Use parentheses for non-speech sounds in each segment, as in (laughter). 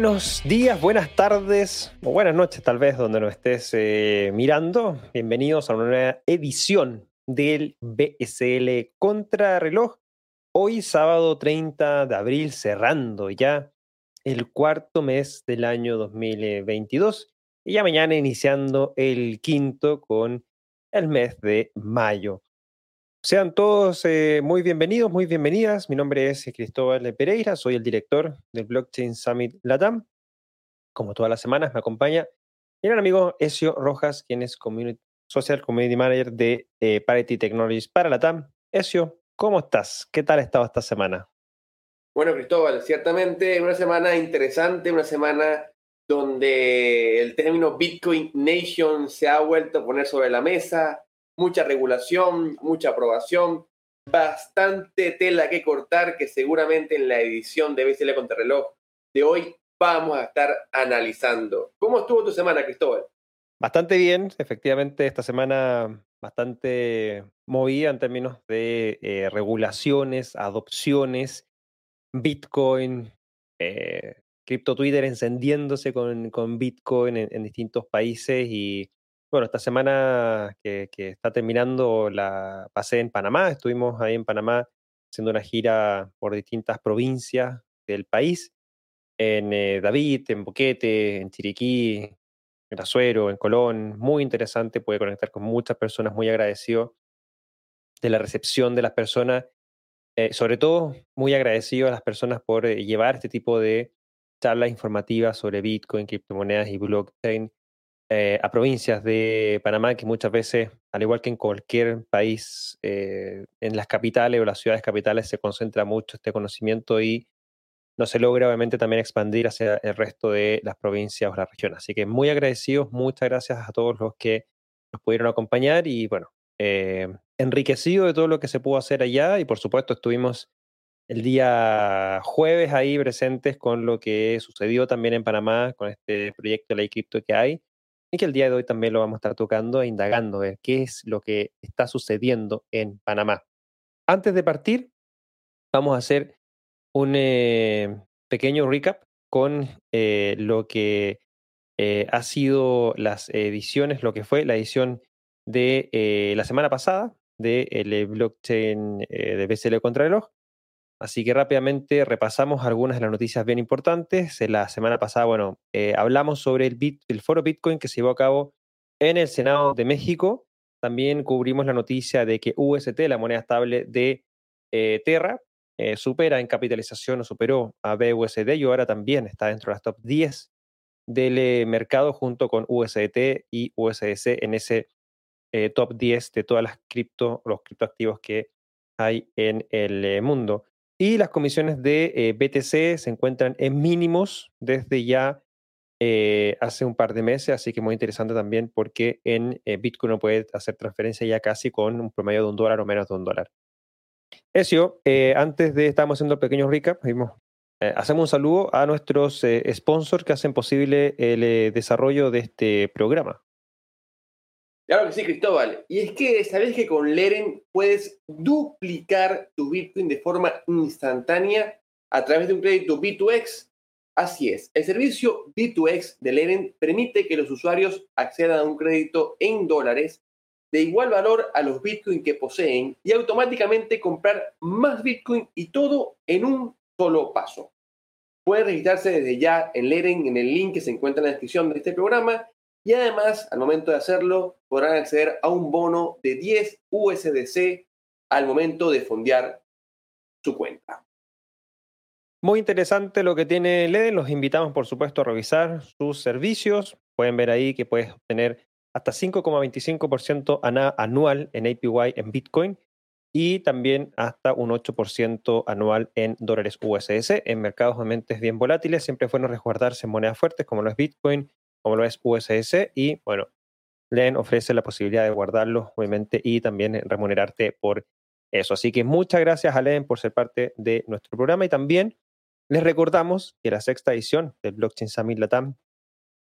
Buenos días, buenas tardes o buenas noches tal vez donde nos estés eh, mirando. Bienvenidos a una nueva edición del BSL Contrarreloj. Hoy sábado 30 de abril cerrando ya el cuarto mes del año 2022 y ya mañana iniciando el quinto con el mes de mayo. Sean todos eh, muy bienvenidos, muy bienvenidas. Mi nombre es Cristóbal Pereira, soy el director del Blockchain Summit Latam. Como todas las semanas me acompaña mi gran amigo Ezio Rojas, quien es Social Community Manager de eh, Parity Technologies para Latam. Ezio, ¿cómo estás? ¿Qué tal ha estado esta semana? Bueno, Cristóbal, ciertamente una semana interesante, una semana donde el término Bitcoin Nation se ha vuelto a poner sobre la mesa, mucha regulación, mucha aprobación, bastante tela que cortar que seguramente en la edición de BCL Contrarreloj de hoy vamos a estar analizando. ¿Cómo estuvo tu semana, Cristóbal? Bastante bien, efectivamente, esta semana bastante movida en términos de eh, regulaciones, adopciones, Bitcoin, eh, Crypto Twitter encendiéndose con, con Bitcoin en, distintos países y bueno, esta semana que, está terminando la pasé en Panamá, estuvimos ahí en Panamá haciendo una gira por distintas provincias del país, en eh, David, en Boquete, en Chiriquí, en Azuero, en Colón, muy interesante, puede conectar con muchas personas, muy agradecido de la recepción de las personas, eh, sobre todo muy agradecido a las personas por eh, llevar este tipo de charlas informativas sobre Bitcoin, criptomonedas y blockchain eh, a provincias de Panamá que muchas veces, al igual que en cualquier país, eh, en las capitales o las ciudades capitales se concentra mucho este conocimiento y no se logra obviamente también expandir hacia el resto de las provincias o las regiones. Así que muy agradecidos, muchas gracias a todos los que nos pudieron acompañar y bueno, eh, enriquecido de todo lo que se pudo hacer allá y por supuesto estuvimos el día jueves ahí presentes con lo que sucedió también en Panamá con este proyecto de ley cripto que hay y que el día de hoy también lo vamos a estar tocando e indagando, ver qué es lo que está sucediendo en Panamá. Antes de partir, vamos a hacer un eh, pequeño recap con eh, lo que eh, ha sido las ediciones, lo que fue la edición de la semana pasada del blockchain de BCL Contrarreloj Así que rápidamente repasamos algunas de las noticias bien importantes. La semana pasada, bueno, eh, hablamos sobre el, foro Bitcoin que se llevó a cabo en el Senado de México. También cubrimos la noticia de que UST, la moneda estable de eh, Terra, eh, supera en capitalización o superó a BUSD y ahora también está dentro de las top 10 del mercado junto con USDT y USDC en ese top 10 de todas las cripto, los criptoactivos que hay en el mundo. Y las comisiones de eh, BTC se encuentran en mínimos desde ya eh, hace un par de meses, así que muy interesante también porque en eh, Bitcoin uno puede hacer transferencia ya casi con un promedio de un dólar o menos de un dólar. Ezio, antes de, estamos haciendo el pequeño recap, hacemos un saludo a nuestros sponsors que hacen posible el desarrollo de este programa. Claro que sí, Cristóbal. Y es que sabes que con Leren puedes duplicar tu Bitcoin de forma instantánea a través de un crédito B2X. Así es, el servicio B2X de Leren permite que los usuarios accedan a un crédito en dólares de igual valor a los Bitcoin que poseen y automáticamente comprar más Bitcoin y todo en un solo paso. Pueden registrarse desde ya en Leren en el link que se encuentra en la descripción de este programa y además, al momento de hacerlo, podrán acceder a un bono de 10 USDC al momento de fondear su cuenta. Muy interesante lo que tiene LED. Los invitamos, por supuesto, a revisar sus servicios. Pueden ver ahí que puedes obtener hasta 5,25% anual en APY en Bitcoin y también hasta un 8% anual en dólares USDC. En mercados obviamente bien volátiles, siempre es bueno resguardarse en monedas fuertes como lo es Bitcoin como lo es USS, y bueno, Len ofrece la posibilidad de guardarlo, obviamente, y también remunerarte por eso. Así que muchas gracias a Len por ser parte de nuestro programa y también les recordamos que la sexta edición del Blockchain Summit Latam,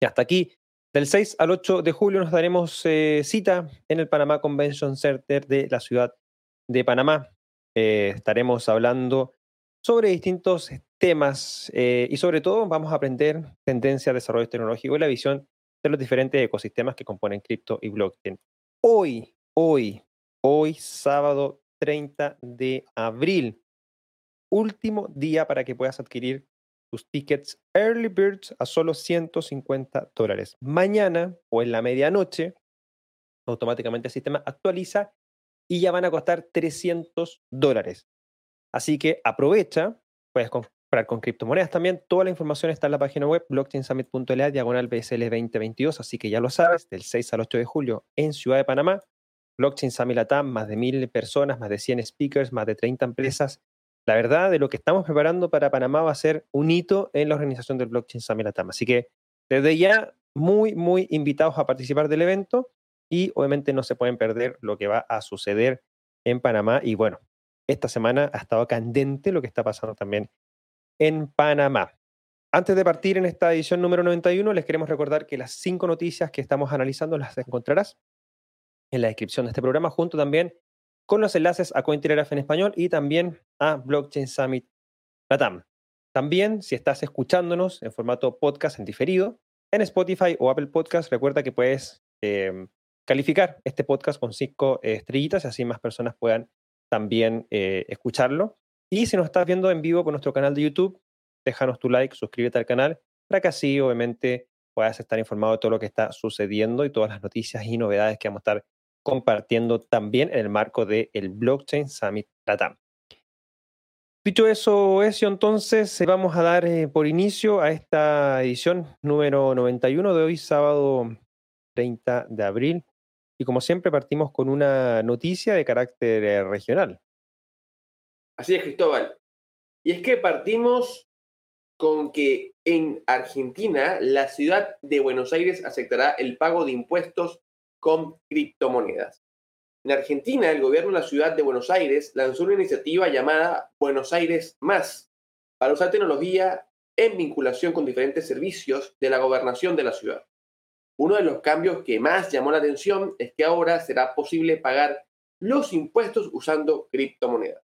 y hasta aquí, del 6 al 8 de julio nos daremos eh, cita en el Panamá Convention Center de la ciudad de Panamá. Eh, estaremos hablando sobre distintos temas y sobre todo vamos a aprender tendencias, desarrollo tecnológico y la visión de los diferentes ecosistemas que componen cripto y blockchain. Hoy, hoy, hoy, sábado 30 de abril, último día para que puedas adquirir tus tickets Early Birds a solo 150 dólares. Mañana o en la medianoche, automáticamente el sistema actualiza y ya van a costar 300 dólares. Así que aprovecha, puedes con criptomonedas también. Toda la información está en la página web blockchainsummit.la diagonal BSL 2022, así que ya lo sabes, del 6 al 8 de julio en Ciudad de Panamá. Blockchain Summit Latam, más de mil personas, más de 100 speakers, más de 30 empresas. La verdad, de lo que estamos preparando para Panamá va a ser un hito en la organización del Blockchain Summit Latam. Así que desde ya, muy, muy invitados a participar del evento y obviamente no se pueden perder lo que va a suceder en Panamá. Y bueno, esta semana ha estado candente lo que está pasando también en Panamá. Antes de partir en esta edición número 91, les queremos recordar que las cinco noticias que estamos analizando las encontrarás en la descripción de este programa, junto también con los enlaces a Cointelegraph en español y también a Blockchain Summit Latam. También, si estás escuchándonos en formato podcast en diferido, en Spotify o Apple Podcast, recuerda que puedes em, calificar este podcast con cinco estrellitas y así más personas puedan también eh, escucharlo. Y si nos estás viendo en vivo con nuestro canal de YouTube, déjanos tu like, suscríbete al canal para que así obviamente puedas estar informado de todo lo que está sucediendo y todas las noticias y novedades que vamos a estar compartiendo también en el marco del el Blockchain Summit Latam. Dicho eso, Ezio, entonces eh, vamos a dar eh, por inicio a esta edición número 91 de hoy, sábado 30 de abril. Y como siempre, partimos con una noticia de carácter eh, regional. Así es, Cristóbal. Y es que partimos con que en Argentina la ciudad de Buenos Aires aceptará el pago de impuestos con criptomonedas. En Argentina, el gobierno de la ciudad de Buenos Aires lanzó una iniciativa llamada Buenos Aires Más para usar tecnología en vinculación con diferentes servicios de la gobernación de la ciudad. Uno de los cambios que más llamó la atención es que ahora será posible pagar los impuestos usando criptomonedas.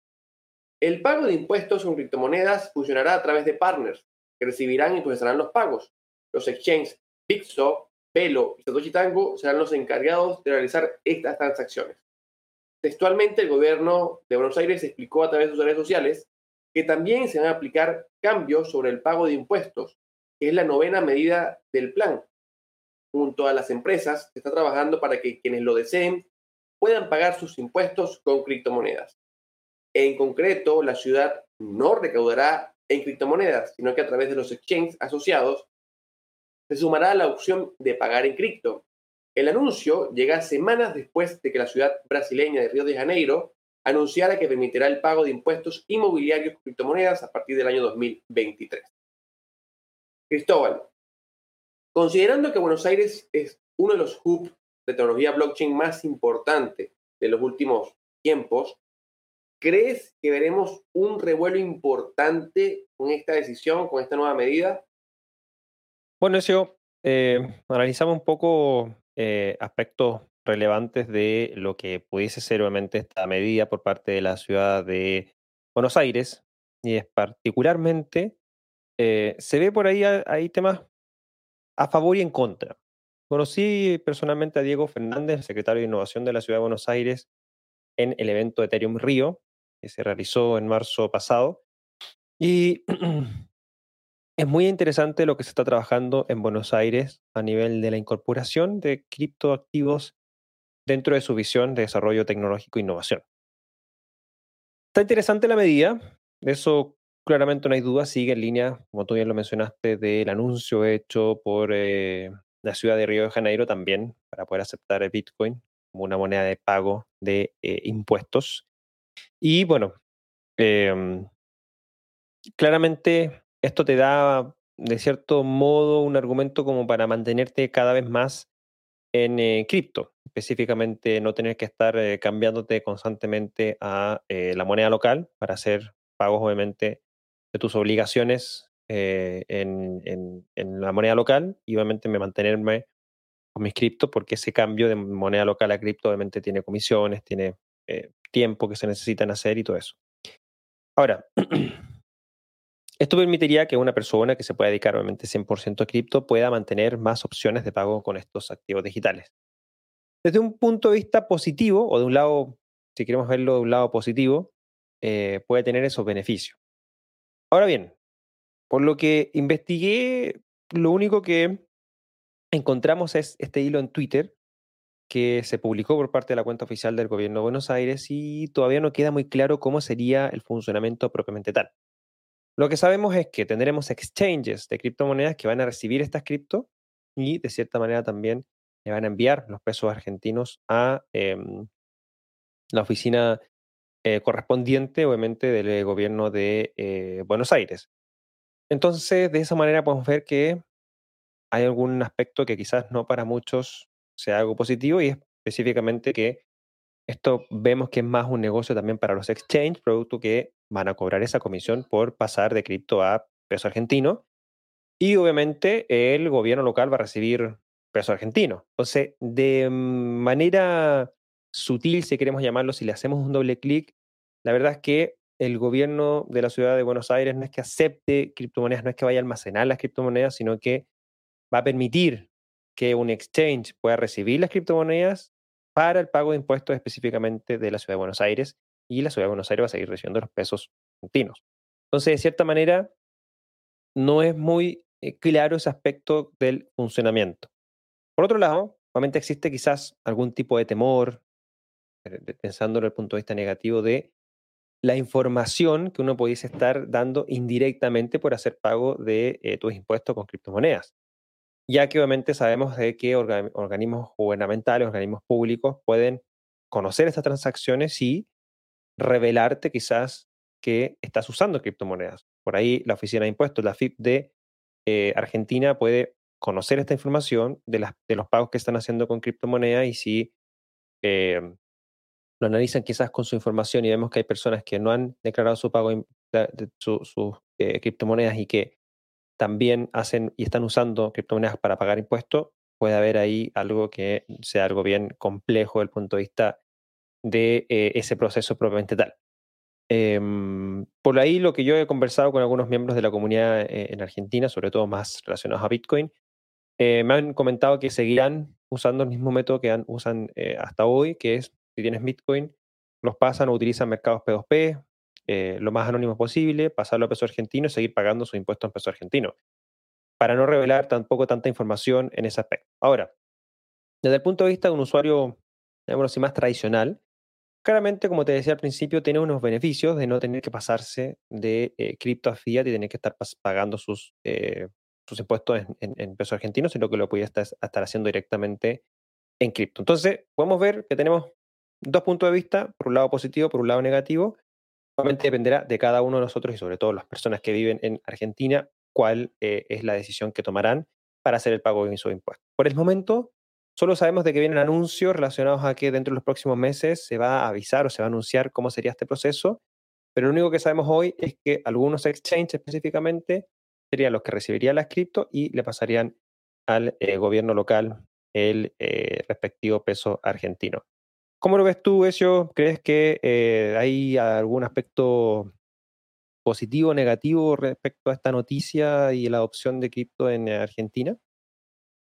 El pago de impuestos con criptomonedas funcionará a través de partners que recibirán y procesarán los pagos. Los exchanges Bitso, Pelo y Satoshi Tango serán los encargados de realizar estas transacciones. Textualmente, el gobierno de Buenos Aires explicó a través de sus redes sociales que también se van a aplicar cambios sobre el pago de impuestos, que es la novena medida del plan. Junto a las empresas, se está trabajando para que quienes lo deseen puedan pagar sus impuestos con criptomonedas. En concreto, la ciudad no recaudará en criptomonedas, sino que a través de los exchanges asociados se sumará la opción de pagar en cripto, el anuncio llega semanas después de que la ciudad brasileña de Río de Janeiro anunciara que permitirá el pago de impuestos inmobiliarios con criptomonedas a partir del año 2023. Cristóbal, considerando que Buenos Aires es uno de los hubs de tecnología blockchain más importantes de los últimos tiempos, ¿crees que veremos un revuelo importante con esta decisión, con esta nueva medida? Bueno, eso, eh, analizamos un poco eh, aspectos relevantes de lo que pudiese ser obviamente esta medida por parte de la ciudad de Buenos Aires, y es particularmente, eh, se ve por ahí, hay temas a favor y en contra. Conocí personalmente a Diego Fernández, secretario de Innovación de la Ciudad de Buenos Aires, en el evento Ethereum Río, que se realizó en marzo pasado. Y (clears throat) Es muy interesante lo que se está trabajando en Buenos Aires a nivel de la incorporación de criptoactivos dentro de su visión de desarrollo tecnológico e innovación. Está interesante la medida, eso claramente no hay duda, sigue en línea, como tú bien lo mencionaste, del anuncio hecho por eh, la ciudad de Río de Janeiro también para poder aceptar el Bitcoin como una moneda de pago de eh, impuestos. Y bueno, em, claramente esto te da, de cierto modo, un argumento como para mantenerte cada vez más en eh, cripto, específicamente no tener que estar eh, cambiándote constantemente a eh, la moneda local para hacer pagos, obviamente, de tus obligaciones en, en, la moneda local y obviamente me mantenerme con mis criptos porque ese cambio de moneda local a cripto obviamente tiene comisiones, tiene tiempo que se necesitan hacer y todo eso. Ahora, (clears throat) Esto permitiría que una persona que se pueda dedicar obviamente 100% a cripto pueda mantener más opciones de pago con estos activos digitales. Desde un punto de vista positivo, o de un lado, si queremos verlo de un lado positivo, eh, puede tener esos beneficios. Ahora bien, por lo que investigué, lo único que encontramos es este hilo en Twitter que se publicó por parte de la cuenta oficial del gobierno de Buenos Aires y todavía no queda muy claro cómo sería el funcionamiento propiamente tal. Lo que sabemos es que tendremos exchanges de criptomonedas que van a recibir estas cripto y de cierta manera también le van a enviar los pesos argentinos a em, la oficina eh, correspondiente, obviamente, del gobierno de eh, Buenos Aires. Entonces, de esa manera podemos ver que hay algún aspecto que quizás no para muchos sea algo positivo y específicamente que esto vemos que es más un negocio también para los exchange, producto que van a cobrar esa comisión por pasar de cripto a peso argentino. Y obviamente el gobierno local va a recibir peso argentino. Entonces, de manera sutil, si queremos llamarlo, si le hacemos un doble clic, la verdad es que el gobierno de la ciudad de Buenos Aires no es que acepte criptomonedas, no es que vaya a almacenar las criptomonedas, sino que va a permitir que un exchange pueda recibir las criptomonedas para el pago de impuestos específicamente de la ciudad de Buenos Aires y la ciudad de Buenos Aires va a seguir recibiendo los pesos argentinos. Entonces, de cierta manera, no es muy eh, claro ese aspecto del funcionamiento. Por otro lado, obviamente existe quizás algún tipo de temor, eh, pensando desde el punto de vista negativo, de la información que uno pudiese estar dando indirectamente por hacer pago de eh, tus impuestos con criptomonedas ya que obviamente sabemos de que organismos gubernamentales, organismos públicos pueden conocer estas transacciones y revelarte quizás que estás usando criptomonedas. Por ahí la Oficina de Impuestos, la FIP de eh, Argentina, puede conocer esta información de, las, de los pagos que están haciendo con criptomonedas y si eh, lo analizan quizás con su información y vemos que hay personas que no han declarado su pago de, sus eh, criptomonedas y que también hacen y están usando criptomonedas para pagar impuestos, puede haber ahí algo que sea algo bien complejo desde el punto de vista de eh, ese proceso propiamente tal. Em, por ahí lo que yo he conversado con algunos miembros de la comunidad eh, en Argentina, sobre todo más relacionados a Bitcoin, eh, me han comentado que seguirán usando el mismo método que usan hasta hoy, que es si tienes Bitcoin, los pasan o utilizan mercados P2P, eh, lo más anónimo posible, pasarlo a peso argentino y seguir pagando sus impuestos en peso argentino, para no revelar tampoco tanta información en ese aspecto. Ahora, desde el punto de vista de un usuario, digamos así, más tradicional, claramente, como te decía al principio, tiene unos beneficios de no tener que pasarse de eh, cripto a fiat y tener que estar pagando sus, eh, sus impuestos en, peso argentino, sino que lo puede estar, haciendo directamente en cripto. Entonces, podemos ver que tenemos dos puntos de vista, por un lado positivo, por un lado negativo, dependerá de cada uno de nosotros y sobre todo las personas que viven en Argentina cuál eh, es la decisión que tomarán para hacer el pago de sus impuestos. Por el momento, solo sabemos de que vienen anuncios relacionados a que dentro de los próximos meses se va a avisar o se va a anunciar cómo sería este proceso, pero lo único que sabemos hoy es que algunos exchanges específicamente serían los que recibirían las cripto y le pasarían al eh, gobierno local el eh, respectivo peso argentino. ¿Cómo lo ves tú, eso? ¿Crees que eh, hay algún aspecto positivo o negativo respecto a esta noticia y la adopción de cripto en Argentina?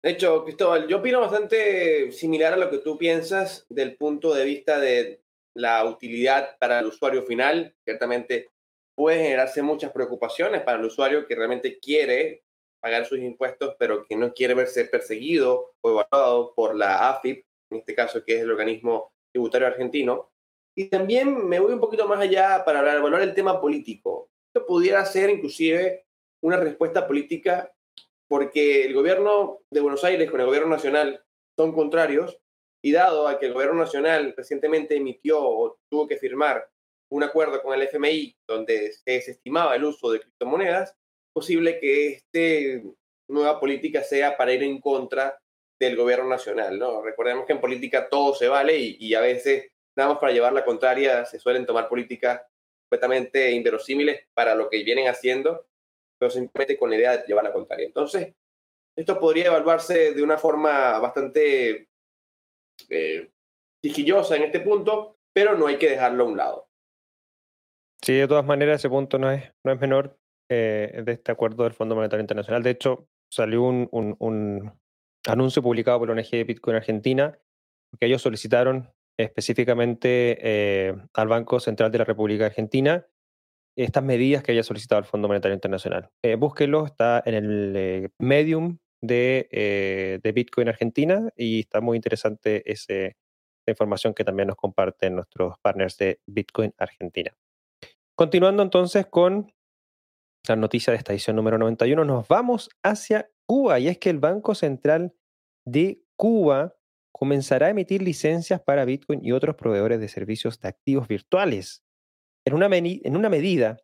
De hecho, Cristóbal, yo opino bastante similar a lo que tú piensas del punto de vista de la utilidad para el usuario final. Ciertamente puede generarse muchas preocupaciones para el usuario que realmente quiere pagar sus impuestos, pero que no quiere verse perseguido o evaluado por la AFIP, en este caso que es el organismo tributario argentino. Y también me voy un poquito más allá para evaluar el tema político. Esto pudiera ser inclusive una respuesta política porque el gobierno de Buenos Aires con el gobierno nacional son contrarios y dado a que el gobierno nacional recientemente emitió o tuvo que firmar un acuerdo con el FMI donde se desestimaba el uso de criptomonedas, posible que esta nueva política sea para ir en contra del gobierno nacional. ¿no? Recordemos que en política todo se vale y, a veces, nada más para llevar la contraria, se suelen tomar políticas completamente inverosímiles para lo que vienen haciendo, pero simplemente con la idea de llevar la contraria. Entonces, esto podría evaluarse de una forma bastante eh, en este punto, pero no hay que dejarlo a un lado. Sí, de todas maneras, ese punto no es, no es menor. de este acuerdo del Fondo Monetario Internacional. De hecho, salió un anuncio publicado por la ONG Bitcoin Argentina que ellos solicitaron específicamente eh, al Banco Central de la República Argentina estas medidas que haya solicitado el Fondo Monetario Internacional. Eh, búsquenlo, está en el eh, medium de, de, Bitcoin Argentina y está muy interesante ese, esa información que también nos comparten nuestros partners de Bitcoin Argentina. Continuando entonces con la noticia de esta edición número 91, nos vamos hacia Cuba y es que el Banco Central de Cuba comenzará a emitir licencias para Bitcoin y otros proveedores de servicios de activos virtuales, en una, medida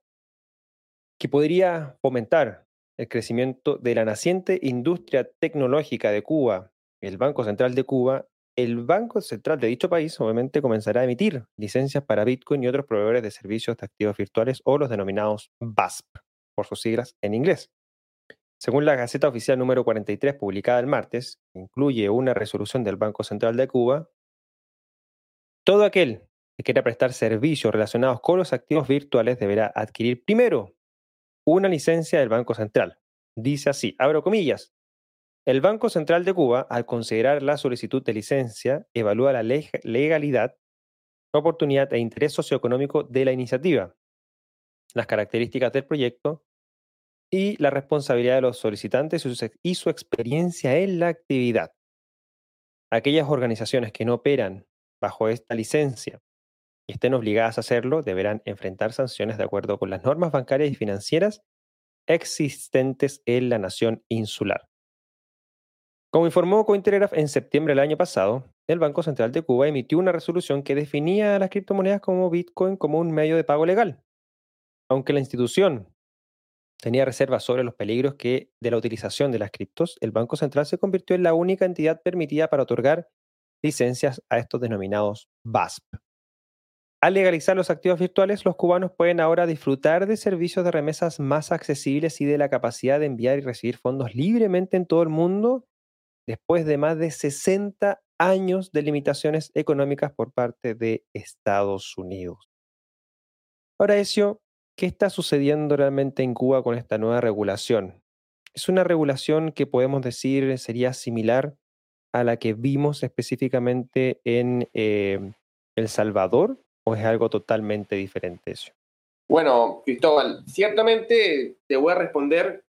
que podría fomentar el crecimiento de la naciente industria tecnológica de Cuba, el Banco Central de Cuba, el Banco Central de dicho país obviamente comenzará a emitir licencias para Bitcoin y otros proveedores de servicios de activos virtuales o los denominados BASP, por sus siglas en inglés. Según la Gaceta Oficial número 43 publicada el martes, incluye una resolución del Banco Central de Cuba, todo aquel que quiera prestar servicios relacionados con los activos virtuales deberá adquirir primero una licencia del Banco Central. Dice así, abro comillas, el Banco Central de Cuba, al considerar la solicitud de licencia, evalúa la legalidad, oportunidad e interés socioeconómico de la iniciativa, las características del proyecto, y la responsabilidad de los solicitantes y su experiencia en la actividad. Aquellas organizaciones que no operan bajo esta licencia y estén obligadas a hacerlo deberán enfrentar sanciones de acuerdo con las normas bancarias y financieras existentes en la nación insular. Como informó Cointelegraph en septiembre del año pasado, el Banco Central de Cuba emitió una resolución que definía a las criptomonedas como Bitcoin como un medio de pago legal. Aunque la institución tenía reservas sobre los peligros que de la utilización de las criptos, el Banco Central se convirtió en la única entidad permitida para otorgar licencias a estos denominados BASP. Al legalizar los activos virtuales, los cubanos pueden ahora disfrutar de servicios de remesas más accesibles y de la capacidad de enviar y recibir fondos libremente en todo el mundo después de más de 60 años de limitaciones económicas por parte de Estados Unidos. Ahora, eso ¿Qué está sucediendo realmente en Cuba con esta nueva regulación? ¿Es una regulación que podemos decir sería similar a la que vimos específicamente en eh, El Salvador o es algo totalmente diferente eso? Bueno, Cristóbal, ciertamente te voy a responder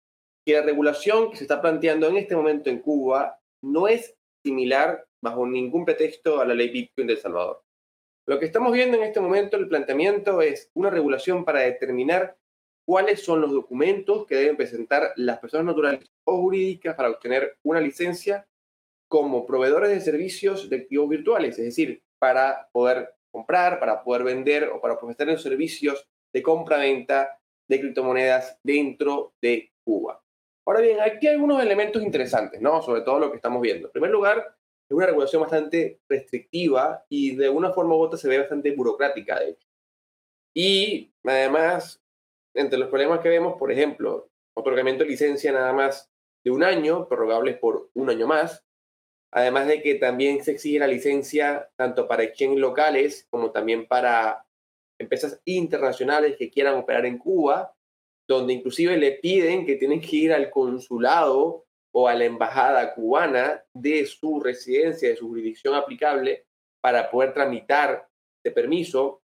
que la regulación que se está planteando en este momento en Cuba no es similar bajo ningún pretexto a la ley Bitcoin de El Salvador. Lo que estamos viendo en este momento, el planteamiento es una regulación para determinar cuáles son los documentos que deben presentar las personas naturales o jurídicas para obtener una licencia como proveedores de servicios de activos virtuales, es decir, para poder comprar, para poder vender o para ofrecer los servicios de compra-venta de criptomonedas dentro de Cuba. Ahora bien, aquí hay algunos elementos interesantes, ¿no? Sobre todo lo que estamos viendo. En primer lugar, es una regulación bastante restrictiva y de una forma u otra se ve bastante burocrática. Y además, entre los problemas que vemos, por ejemplo, otorgamiento de licencia nada más de un año, prorrogables por un año más, además de que también se exige la licencia tanto para exchange locales como también para empresas internacionales que quieran operar en Cuba, donde inclusive le piden que tienen que ir al consulado o a la embajada cubana de su residencia, de su jurisdicción aplicable, para poder tramitar este permiso,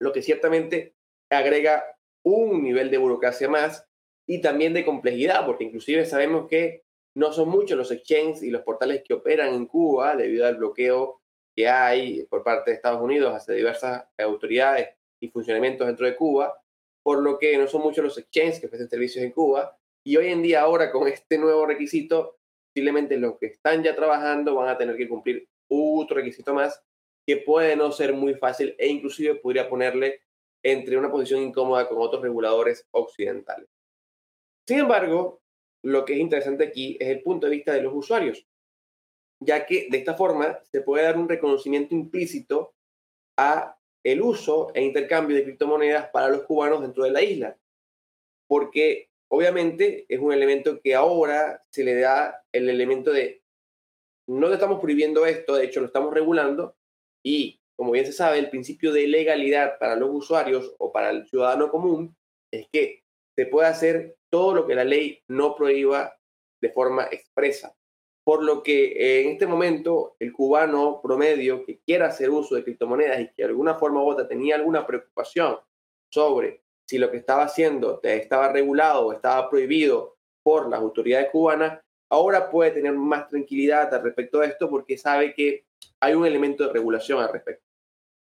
lo que ciertamente agrega un nivel de burocracia más y también de complejidad, porque inclusive sabemos que no son muchos los exchanges y los portales que operan en Cuba debido al bloqueo que hay por parte de Estados Unidos hacia diversas autoridades y funcionamientos dentro de Cuba, por lo que no son muchos los exchanges que ofrecen servicios en Cuba y hoy en día, ahora con este nuevo requisito, posiblemente los que están ya trabajando van a tener que cumplir otro requisito más que puede no ser muy fácil e inclusive podría ponerle entre una posición incómoda con otros reguladores occidentales. Sin embargo, lo que es interesante aquí es el punto de vista de los usuarios, ya que de esta forma se puede dar un reconocimiento implícito a el uso e intercambio de criptomonedas para los cubanos dentro de la isla, porque Obviamente es un elemento que ahora se le da el elemento de no estamos prohibiendo esto, de hecho lo estamos regulando y como bien se sabe, el principio de legalidad para los usuarios o para el ciudadano común es que se puede hacer todo lo que la ley no prohíba de forma expresa. Por lo que en este momento el cubano promedio que quiera hacer uso de criptomonedas y que de alguna forma u otra tenía alguna preocupación sobre si lo que estaba haciendo estaba regulado o estaba prohibido por las autoridades cubanas, ahora puede tener más tranquilidad al respecto de esto porque sabe que hay un elemento de regulación al respecto.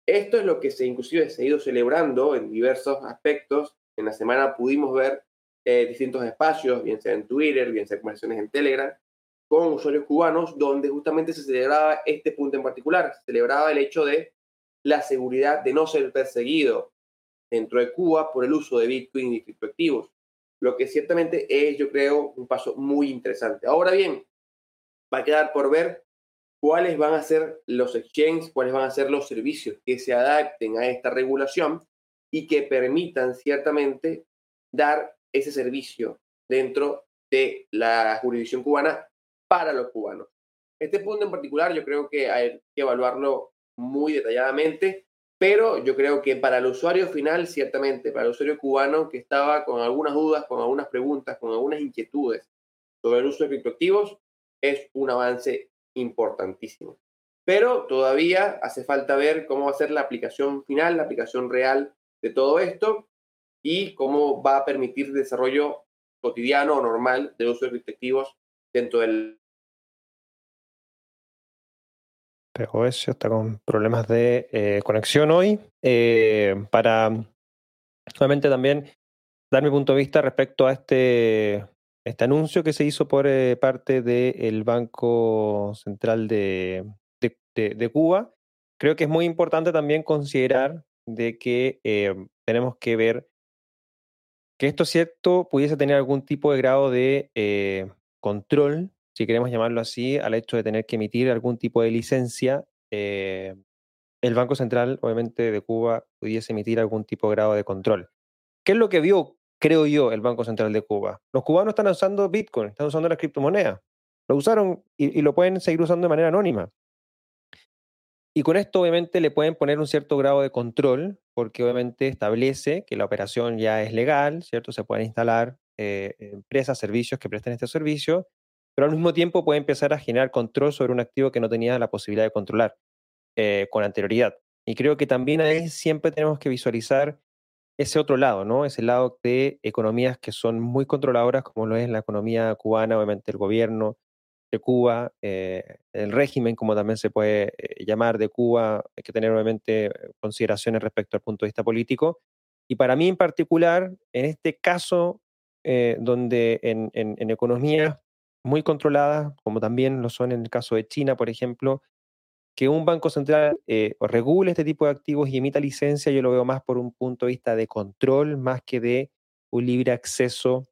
Esto es lo que se inclusive se ha ido celebrando en diversos aspectos. En la semana pudimos ver eh, distintos espacios, bien sea en Twitter, bien sea conversaciones en Telegram, con usuarios cubanos, donde justamente se celebraba este punto en particular. Se celebraba el hecho de la seguridad de no ser perseguido dentro de Cuba por el uso de Bitcoin y criptoactivos, lo que ciertamente es, yo creo, un paso muy interesante. Ahora bien, va a quedar por ver cuáles van a ser los exchanges, cuáles van a ser los servicios que se adapten a esta regulación y que permitan ciertamente dar ese servicio dentro de la jurisdicción cubana para los cubanos. Este punto en particular yo creo que hay que evaluarlo muy detalladamente, pero yo creo que para el usuario final, ciertamente, para el usuario cubano que estaba con algunas dudas, con algunas preguntas, con algunas inquietudes sobre el uso de criptoactivos, es un avance importantísimo. Pero todavía hace falta ver cómo va a ser la aplicación final, la aplicación real de todo esto y cómo va a permitir el desarrollo cotidiano o normal de uso de criptoactivos dentro del... Pero eso está con problemas de eh, conexión hoy. Eh, para solamente también dar mi punto de vista respecto a este este anuncio que se hizo por eh, parte del Banco Central de, Cuba, creo que es muy importante también considerar de que tenemos que ver que esto cierto pudiese tener algún tipo de grado de control, si queremos llamarlo así, al hecho de tener que emitir algún tipo de licencia. el Banco Central, obviamente, de Cuba pudiese emitir algún tipo de grado de control. ¿Qué es lo que vio creo yo, el Banco Central de Cuba. Los cubanos están usando Bitcoin, están usando las criptomonedas. Lo usaron y, lo pueden seguir usando de manera anónima. Y con esto obviamente le pueden poner un cierto grado de control, porque obviamente establece que la operación ya es legal, ¿cierto? Se pueden instalar eh, empresas, servicios que presten este servicio, pero al mismo tiempo puede empezar a generar control sobre un activo que no tenía la posibilidad de controlar eh, con anterioridad. Y creo que también ahí siempre tenemos que visualizar ese otro lado, ¿no? Ese lado de economías que son muy controladoras, como lo es la economía cubana, obviamente el gobierno de Cuba, eh, el régimen, como también se puede eh, llamar de Cuba, hay que tener obviamente consideraciones respecto al punto de vista político. Y para mí en particular, en este caso, eh, donde en, en economías muy controladas, como también lo son en el caso de China, por ejemplo, que un banco central eh, regule este tipo de activos y emita licencia, yo lo veo más por un punto de vista de control, más que de un libre acceso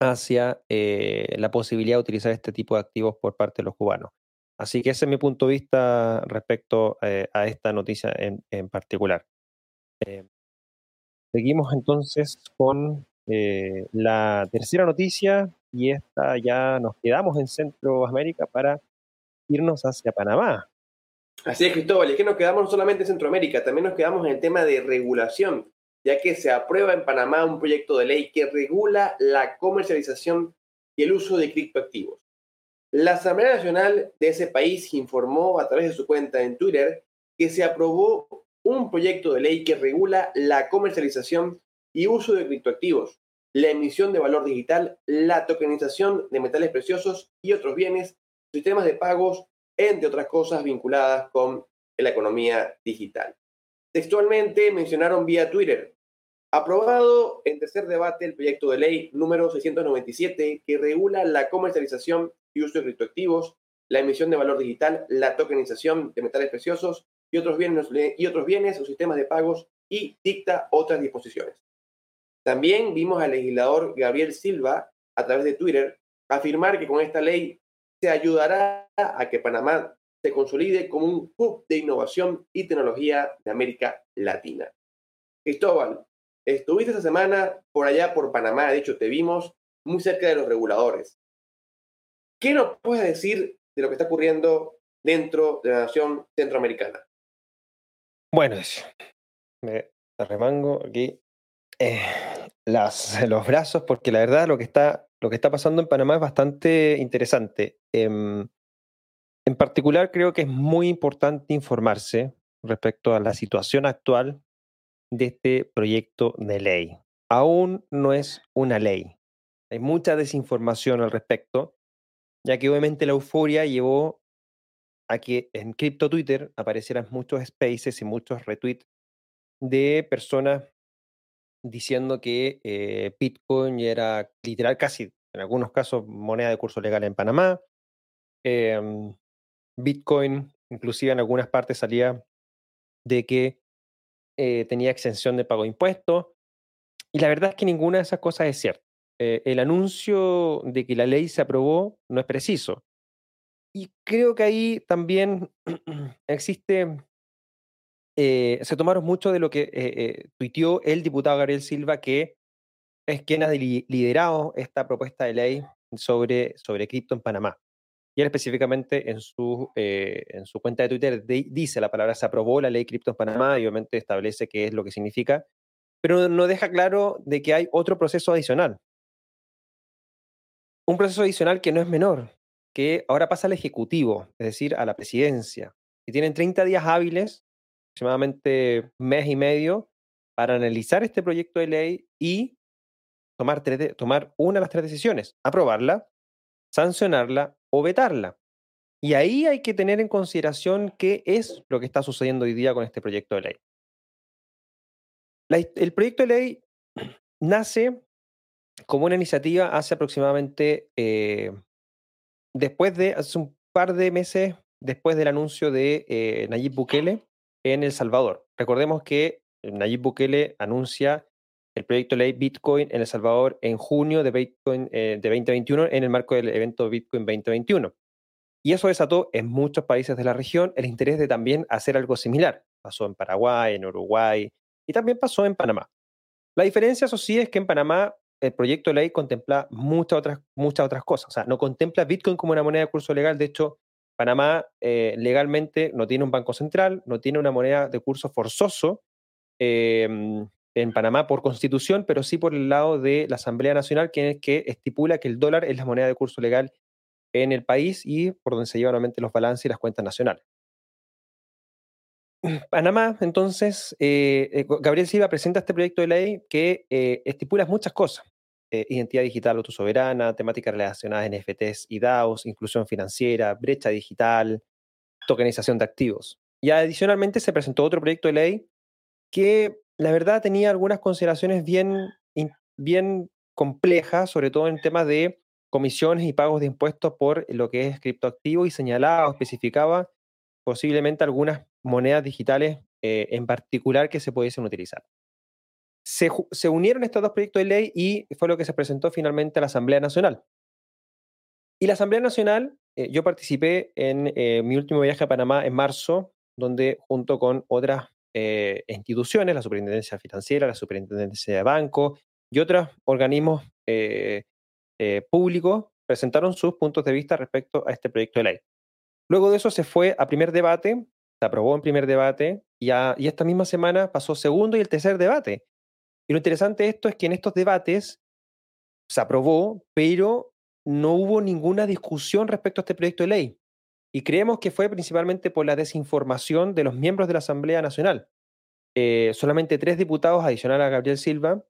hacia eh, la posibilidad de utilizar este tipo de activos por parte de los cubanos. Así que ese es mi punto de vista respecto eh, a esta noticia en, en particular. seguimos entonces con la tercera noticia y esta ya nos quedamos en Centroamérica para irnos hacia Panamá. Así es, Cristóbal, es que nos quedamos no solamente en Centroamérica, también nos quedamos en el tema de regulación, ya que se aprueba en Panamá un proyecto de ley que regula la comercialización y el uso de criptoactivos. La Asamblea Nacional de ese país informó a través de su cuenta en Twitter que se aprobó un proyecto de ley que regula la comercialización y uso de criptoactivos, la emisión de valor digital, la tokenización de metales preciosos y otros bienes, sistemas de pagos entre otras cosas vinculadas con la economía digital. Textualmente mencionaron vía Twitter, aprobado en tercer debate el proyecto de ley número 697 que regula la comercialización y uso de criptoactivos, la emisión de valor digital, la tokenización de metales preciosos y otros bienes, y otros bienes o sistemas de pagos y dicta otras disposiciones. También vimos al legislador Gabriel Silva, a través de Twitter, afirmar que con esta ley se ayudará a que Panamá se consolide como un hub de innovación y tecnología de América Latina. Cristóbal, estuviste esta semana por allá por Panamá, de hecho te vimos muy cerca de los reguladores. ¿Qué nos puedes decir de lo que está ocurriendo dentro de la nación centroamericana? Bueno, me remango aquí. Eh, las, (laughs) los brazos porque la verdad lo que está, lo que está pasando en Panamá es bastante interesante. Em, en particular creo que es muy importante informarse respecto a la situación actual de este proyecto de ley. Aún no es una ley. Hay mucha desinformación al respecto, ya que obviamente la euforia llevó a que en Crypto Twitter aparecieran muchos spaces y muchos retweets de personas diciendo que eh, Bitcoin era literal casi, en algunos casos, moneda de curso legal en Panamá. Em, Bitcoin, inclusive en algunas partes salía de que eh, tenía exención de pago de impuestos. Y la verdad es que ninguna de esas cosas es cierta. Eh, el anuncio de que la ley se aprobó no es preciso. Y creo que ahí también (clears throat) existe, eh, se tomaron mucho de lo que eh, tuiteó el diputado Gabriel Silva, que es quien ha liderado esta propuesta de ley sobre, sobre cripto en Panamá. Y él específicamente en su, en su cuenta de Twitter dice la palabra se aprobó la ley cripto en Panamá y obviamente establece qué es lo que significa, pero no deja claro de que hay otro proceso adicional. Un proceso adicional que no es menor, que ahora pasa al Ejecutivo, es decir, a la presidencia, y tienen 30 días hábiles, aproximadamente mes y medio, para analizar este proyecto de ley y tomar, tomar una de las tres decisiones, aprobarla, sancionarla o vetarla. Y ahí hay que tener en consideración qué es lo que está sucediendo hoy día con este proyecto de ley. el proyecto de ley (clears throat) nace como una iniciativa hace aproximadamente, eh, después de, hace un par de meses después del anuncio de eh, Nayib Bukele en El Salvador. Recordemos que Nayib Bukele anuncia el proyecto de ley Bitcoin en El Salvador en junio de, Bitcoin, eh, de 2021 en el marco del evento Bitcoin 2021. Y eso desató en muchos países de la región el interés de también hacer algo similar. Pasó en Paraguay, en Uruguay y también pasó en Panamá. La diferencia, eso sí, es que en Panamá el proyecto de ley contempla muchas otras, muchas otras cosas. O sea, no contempla Bitcoin como una moneda de curso legal. De hecho, Panamá eh, legalmente no tiene un banco central, no tiene una moneda de curso forzoso em, en Panamá por constitución, pero sí por el lado de la Asamblea Nacional, que, que estipula que el dólar es la moneda de curso legal en el país y por donde se llevan nuevamente los balances y las cuentas nacionales. (clears throat) Panamá, entonces, eh, eh, Gabriel Silva presenta este proyecto de ley que estipula muchas cosas. Identidad digital autosoberana, temáticas relacionadas a NFTs y DAOs, inclusión financiera, brecha digital, tokenización de activos. Y adicionalmente se presentó otro proyecto de ley que la verdad tenía algunas consideraciones bien, bien complejas, sobre todo en temas de comisiones y pagos de impuestos por lo que es criptoactivo y señalaba o especificaba posiblemente algunas monedas digitales eh, en particular que se pudiesen utilizar. Se, unieron estos dos proyectos de ley y fue lo que se presentó finalmente a la Asamblea Nacional. Y la Asamblea Nacional, eh, yo participé en eh, mi último viaje a Panamá en marzo, donde junto con otras instituciones, la Superintendencia Financiera, la Superintendencia de Banco y otros organismos públicos, presentaron sus puntos de vista respecto a este proyecto de ley. Luego de eso se fue a primer debate, se aprobó en primer debate y, y esta misma semana pasó segundo y el tercer debate. Y lo interesante de esto es que en estos debates se aprobó, pero no hubo ninguna discusión respecto a este proyecto de ley. Y creemos que fue principalmente por la desinformación de los miembros de la Asamblea Nacional. Eh, solamente tres diputados, adicional a Gabriel Silva,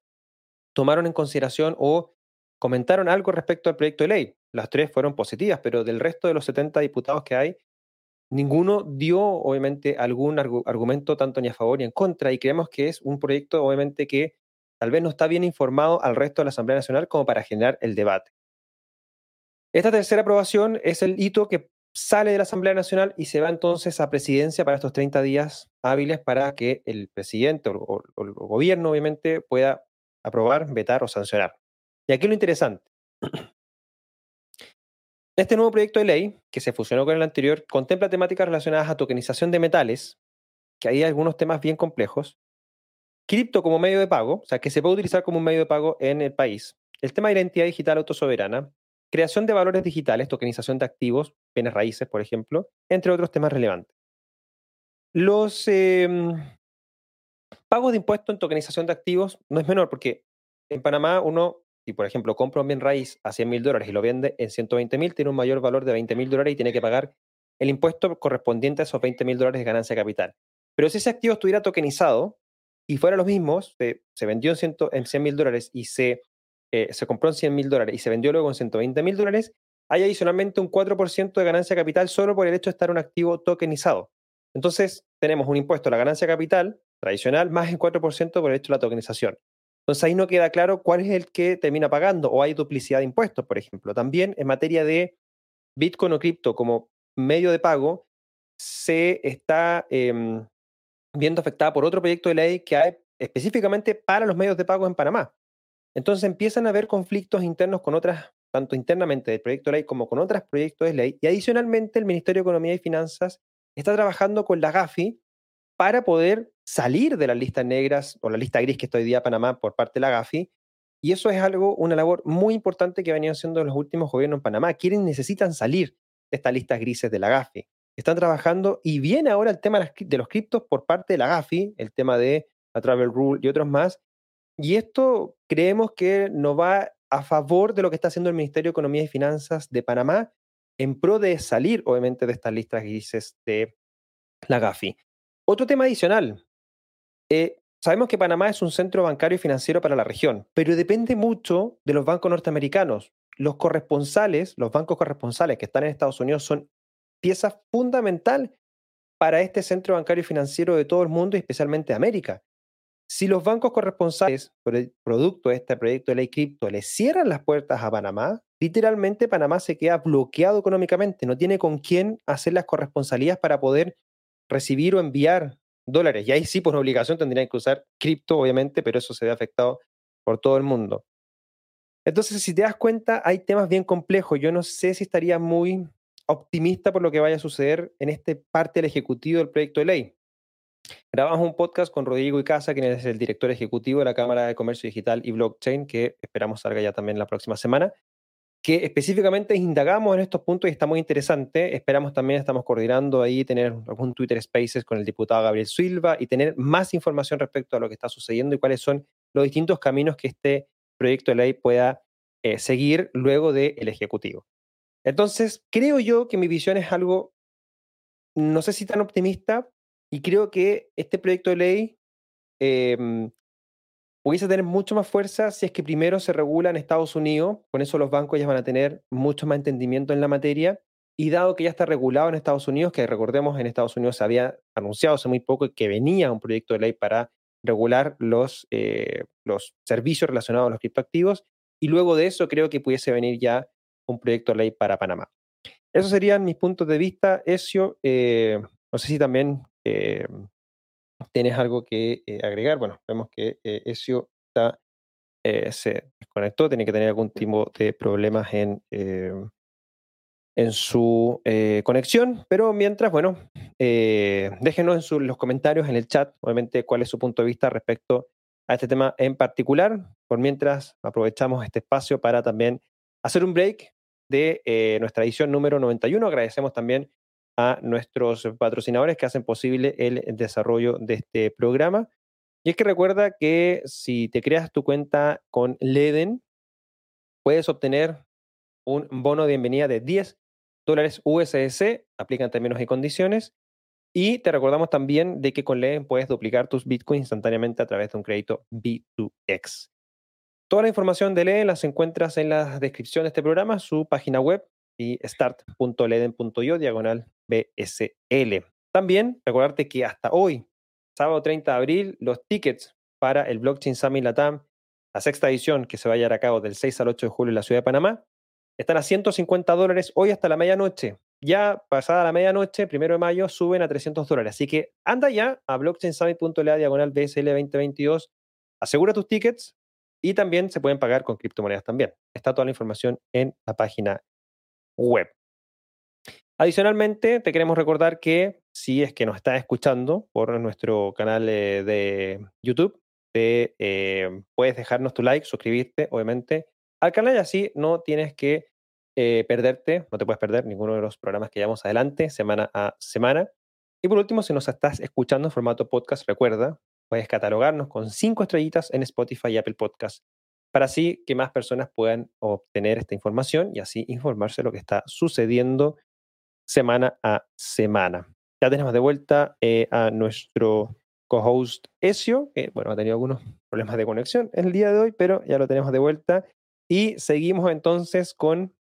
tomaron en consideración o comentaron algo respecto al proyecto de ley. Las tres fueron positivas, pero del resto de los 70 diputados que hay, ninguno dio, obviamente, algún argumento tanto ni a favor ni en contra, y creemos que es un proyecto, obviamente, que tal vez no está bien informado al resto de la Asamblea Nacional como para generar el debate. Esta tercera aprobación es el hito que sale de la Asamblea Nacional y se va entonces a presidencia para estos 30 días hábiles para que el presidente o, el gobierno, obviamente, pueda aprobar, vetar o sancionar. Y aquí lo interesante. Este nuevo proyecto de ley, que se fusionó con el anterior, contempla temáticas relacionadas a tokenización de metales, que hay algunos temas bien complejos, cripto como medio de pago, o sea, que se puede utilizar como un medio de pago en el país, el tema de identidad digital autosoberana, creación de valores digitales, tokenización de activos, bienes raíces, por ejemplo, entre otros temas relevantes. Los em, pagos de impuestos en tokenización de activos no es menor porque en Panamá uno, si por ejemplo compra un bien raíz a 100 mil dólares y lo vende en 120 mil, tiene un mayor valor de 20 mil dólares y tiene que pagar el impuesto correspondiente a esos 20 mil dólares de ganancia capital. Pero si ese activo estuviera tokenizado y fuera los mismos, se, vendió en 100 mil dólares y se, eh, se compró en 100 mil dólares y se vendió luego en 120 mil dólares, hay adicionalmente un 4% de ganancia capital solo por el hecho de estar un activo tokenizado. Entonces, tenemos un impuesto a la ganancia capital tradicional más el 4% por el hecho de la tokenización. Entonces, ahí no queda claro cuál es el que termina pagando o hay duplicidad de impuestos, por ejemplo. También en materia de Bitcoin o cripto como medio de pago, se está em, viendo afectada por otro proyecto de ley que hay específicamente para los medios de pago en Panamá. Entonces empiezan a haber conflictos internos con otras, tanto internamente del proyecto de ley como con otros proyectos de ley. Y adicionalmente el Ministerio de Economía y Finanzas está trabajando con la GAFI para poder salir de las listas negras o la lista gris que está hoy día Panamá por parte de la GAFI. Y eso es algo, una labor muy importante que venían haciendo los últimos gobiernos en Panamá. Quieren, necesitan salir de estas listas grises de la GAFI. Están trabajando y viene ahora el tema de los criptos por parte de la GAFI, el tema de la Travel Rule y otros más. Y esto creemos que nos va a favor de lo que está haciendo el Ministerio de Economía y Finanzas de Panamá en pro de salir, obviamente, de estas listas grises de la GAFI. Otro tema adicional. Eh, sabemos que Panamá es un centro bancario y financiero para la región, pero depende mucho de los bancos norteamericanos. Los corresponsales, los bancos corresponsales que están en Estados Unidos son pieza fundamental para este centro bancario y financiero de todo el mundo y especialmente de América. Si los bancos corresponsales, por el producto de este proyecto de ley cripto, le cierran las puertas a Panamá, literalmente Panamá se queda bloqueado económicamente, no tiene con quién hacer las corresponsalías para poder recibir o enviar dólares. Y ahí sí, por obligación, tendrían que usar cripto, obviamente, pero eso se ve afectado por todo el mundo. Entonces, si te das cuenta, hay temas bien complejos. Yo no sé si estaría muy optimista por lo que vaya a suceder en este parte del ejecutivo del proyecto de ley. Grabamos un podcast con Rodrigo Icaza, quien es el director ejecutivo de la Cámara de Comercio Digital y Blockchain, que esperamos salga ya también la próxima semana, que específicamente indagamos en estos puntos y está muy interesante. Esperamos también, estamos coordinando ahí, tener algún Twitter Spaces con el diputado Gabriel Silva y tener más información respecto a lo que está sucediendo y cuáles son los distintos caminos que este proyecto de ley pueda eh, seguir luego del Ejecutivo. Entonces, creo yo que mi visión es algo, no sé si tan optimista, y creo que este proyecto de ley eh, pudiese tener mucho más fuerza si es que primero se regula en Estados Unidos, con eso los bancos ya van a tener mucho más entendimiento en la materia, y dado que ya está regulado en Estados Unidos, que recordemos en Estados Unidos se había anunciado hace muy poco que venía un proyecto de ley para regular los, eh, los servicios relacionados a los criptoactivos, y luego de eso creo que pudiese venir ya un proyecto de ley para Panamá. Esos serían mis puntos de vista, Ezio. Eh, no sé si también eh, tienes algo que eh, agregar. Bueno, vemos que Ezio está, se desconectó, tiene que tener algún tipo de problemas en, en su conexión, pero mientras, bueno, déjenos en los comentarios en el chat, obviamente, cuál es su punto de vista respecto a este tema en particular. Por mientras, aprovechamos este espacio para también hacer un break de eh, nuestra edición número 91. Agradecemos también a nuestros patrocinadores que hacen posible el desarrollo de este programa. Y es que recuerda que si te creas tu cuenta con Leden, puedes obtener un bono de bienvenida de 10 dólares USS, aplican términos y condiciones. Y te recordamos también de que con Leden puedes duplicar tus bitcoins instantáneamente a través de un crédito B2X. Toda la información de Leden las encuentras en la descripción de este programa, su página web y start.leden.io diagonal BSL. También recordarte que hasta hoy, sábado 30 de abril, los tickets para el Blockchain Summit Latam, la sexta edición que se va a llevar a cabo del 6 al 8 de julio en la ciudad de Panamá, están a 150 dólares hoy hasta la medianoche. Ya pasada la medianoche, primero de mayo, suben a 300 dólares. Así que anda ya a blockchainsummit.la diagonal BSL 2022, asegura tus tickets, y también se pueden pagar con criptomonedas también. Está toda la información en la página web. Adicionalmente, te queremos recordar que si es que nos estás escuchando por nuestro canal eh, de YouTube, eh, puedes dejarnos tu like, suscribirte, obviamente, al canal y así no tienes que eh, perderte, no te puedes perder ninguno de los programas que llevamos adelante semana a semana. Y por último, si nos estás escuchando en formato podcast, recuerda Puedes catalogarnos con cinco estrellitas en Spotify y Apple Podcast. para así que más personas puedan obtener esta información y así informarse de lo que está sucediendo semana a semana. Ya tenemos de vuelta eh, a nuestro co-host Ezio, que bueno, ha tenido algunos problemas de conexión el día de hoy, pero ya lo tenemos de vuelta. Y seguimos entonces con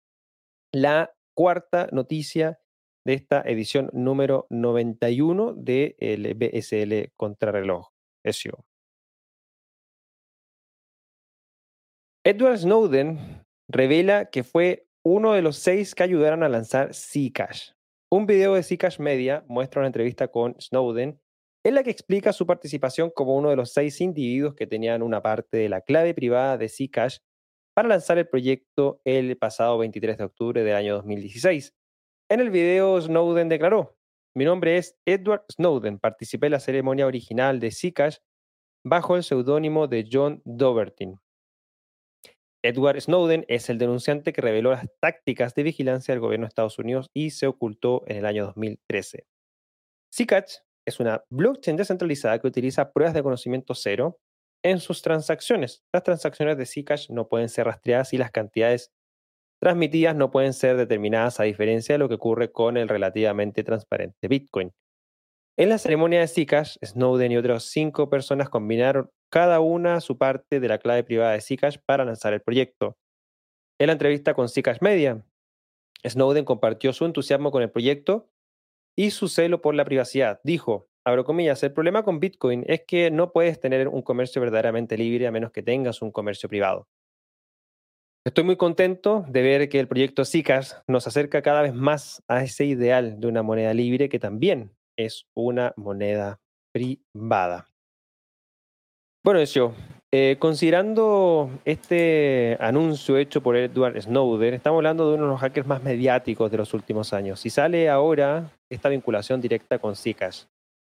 la cuarta noticia de esta edición número 91 del BSL Contrarreloj. Ezio. Edward Snowden revela que fue uno de los seis que ayudaron a lanzar Zcash. Un video de Zcash Media muestra una entrevista con Snowden en la que explica su participación como uno de los seis individuos que tenían una parte de la clave privada de Zcash para lanzar el proyecto el pasado 23 de octubre del año 2016. En el video, Snowden declaró, mi nombre es Edward Snowden, participé en la ceremonia original de Zcash bajo el seudónimo de John Dovertin. Edward Snowden es el denunciante que reveló las tácticas de vigilancia del gobierno de Estados Unidos y se ocultó en el año 2013. Zcash es una blockchain descentralizada que utiliza pruebas de conocimiento cero en sus transacciones. Las transacciones de Zcash no pueden ser rastreadas y las cantidades transmitidas no pueden ser determinadas a diferencia de lo que ocurre con el relativamente transparente Bitcoin. En la ceremonia de Zcash, Snowden y otras cinco personas combinaron cada una su parte de la clave privada de Zcash para lanzar el proyecto. En la entrevista con Zcash Media, Snowden compartió su entusiasmo con el proyecto y su celo por la privacidad. Dijo, abro comillas, el problema con Bitcoin es que no puedes tener un comercio verdaderamente libre a menos que tengas un comercio privado. Estoy muy contento de ver que el proyecto Zcash nos acerca cada vez más a ese ideal de una moneda libre que también es una moneda privada. Bueno, eso. Eh, considerando este anuncio hecho por Edward Snowden, estamos hablando de uno de los hackers más mediáticos de los últimos años. Y sale ahora esta vinculación directa con Zcash.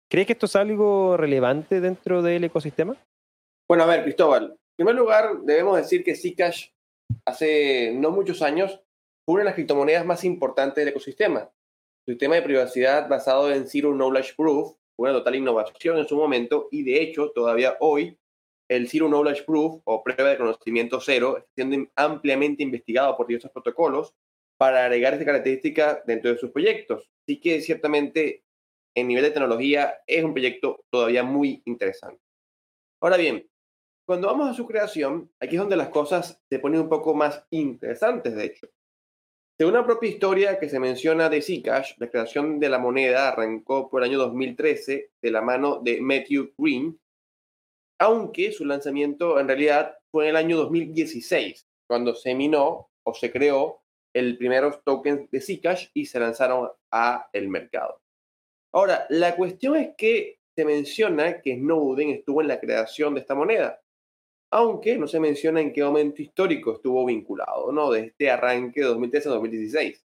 ¿Crees que esto es algo relevante dentro del ecosistema? Bueno, a ver, Cristóbal. En primer lugar, debemos decir que Zcash hace no muchos años fue una de las criptomonedas más importantes del ecosistema. Su sistema de privacidad basado en Zero Knowledge Proof fue una total innovación en su momento y de hecho todavía hoy el Zero Knowledge Proof o prueba de conocimiento cero está siendo ampliamente investigado por diversos protocolos para agregar esta característica dentro de sus proyectos. Así que ciertamente en nivel de tecnología es un proyecto todavía muy interesante. Ahora bien, cuando vamos a su creación, aquí es donde las cosas se ponen un poco más interesantes, de hecho. Según la propia historia que se menciona de Zcash, la creación de la moneda arrancó por el año 2013 de la mano de Matthew Green, aunque su lanzamiento en realidad fue en el año 2016, cuando se minó o se creó el primeros tokens de Zcash y se lanzaron a el mercado. Ahora, la cuestión es que se menciona que Snowden estuvo en la creación de esta moneda, aunque no se menciona en qué momento histórico estuvo vinculado, ¿no? De este arranque de 2013 a 2016.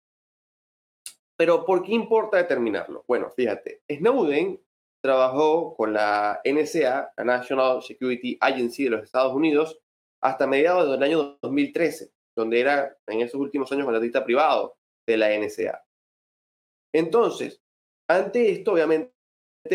Pero ¿por qué importa determinarlo? Bueno, fíjate, Snowden trabajó con la NSA, la National Security Agency de los Estados Unidos, hasta mediados del año 2013, donde era en esos últimos años contratista privado de la NSA. Entonces, ante esto, obviamente,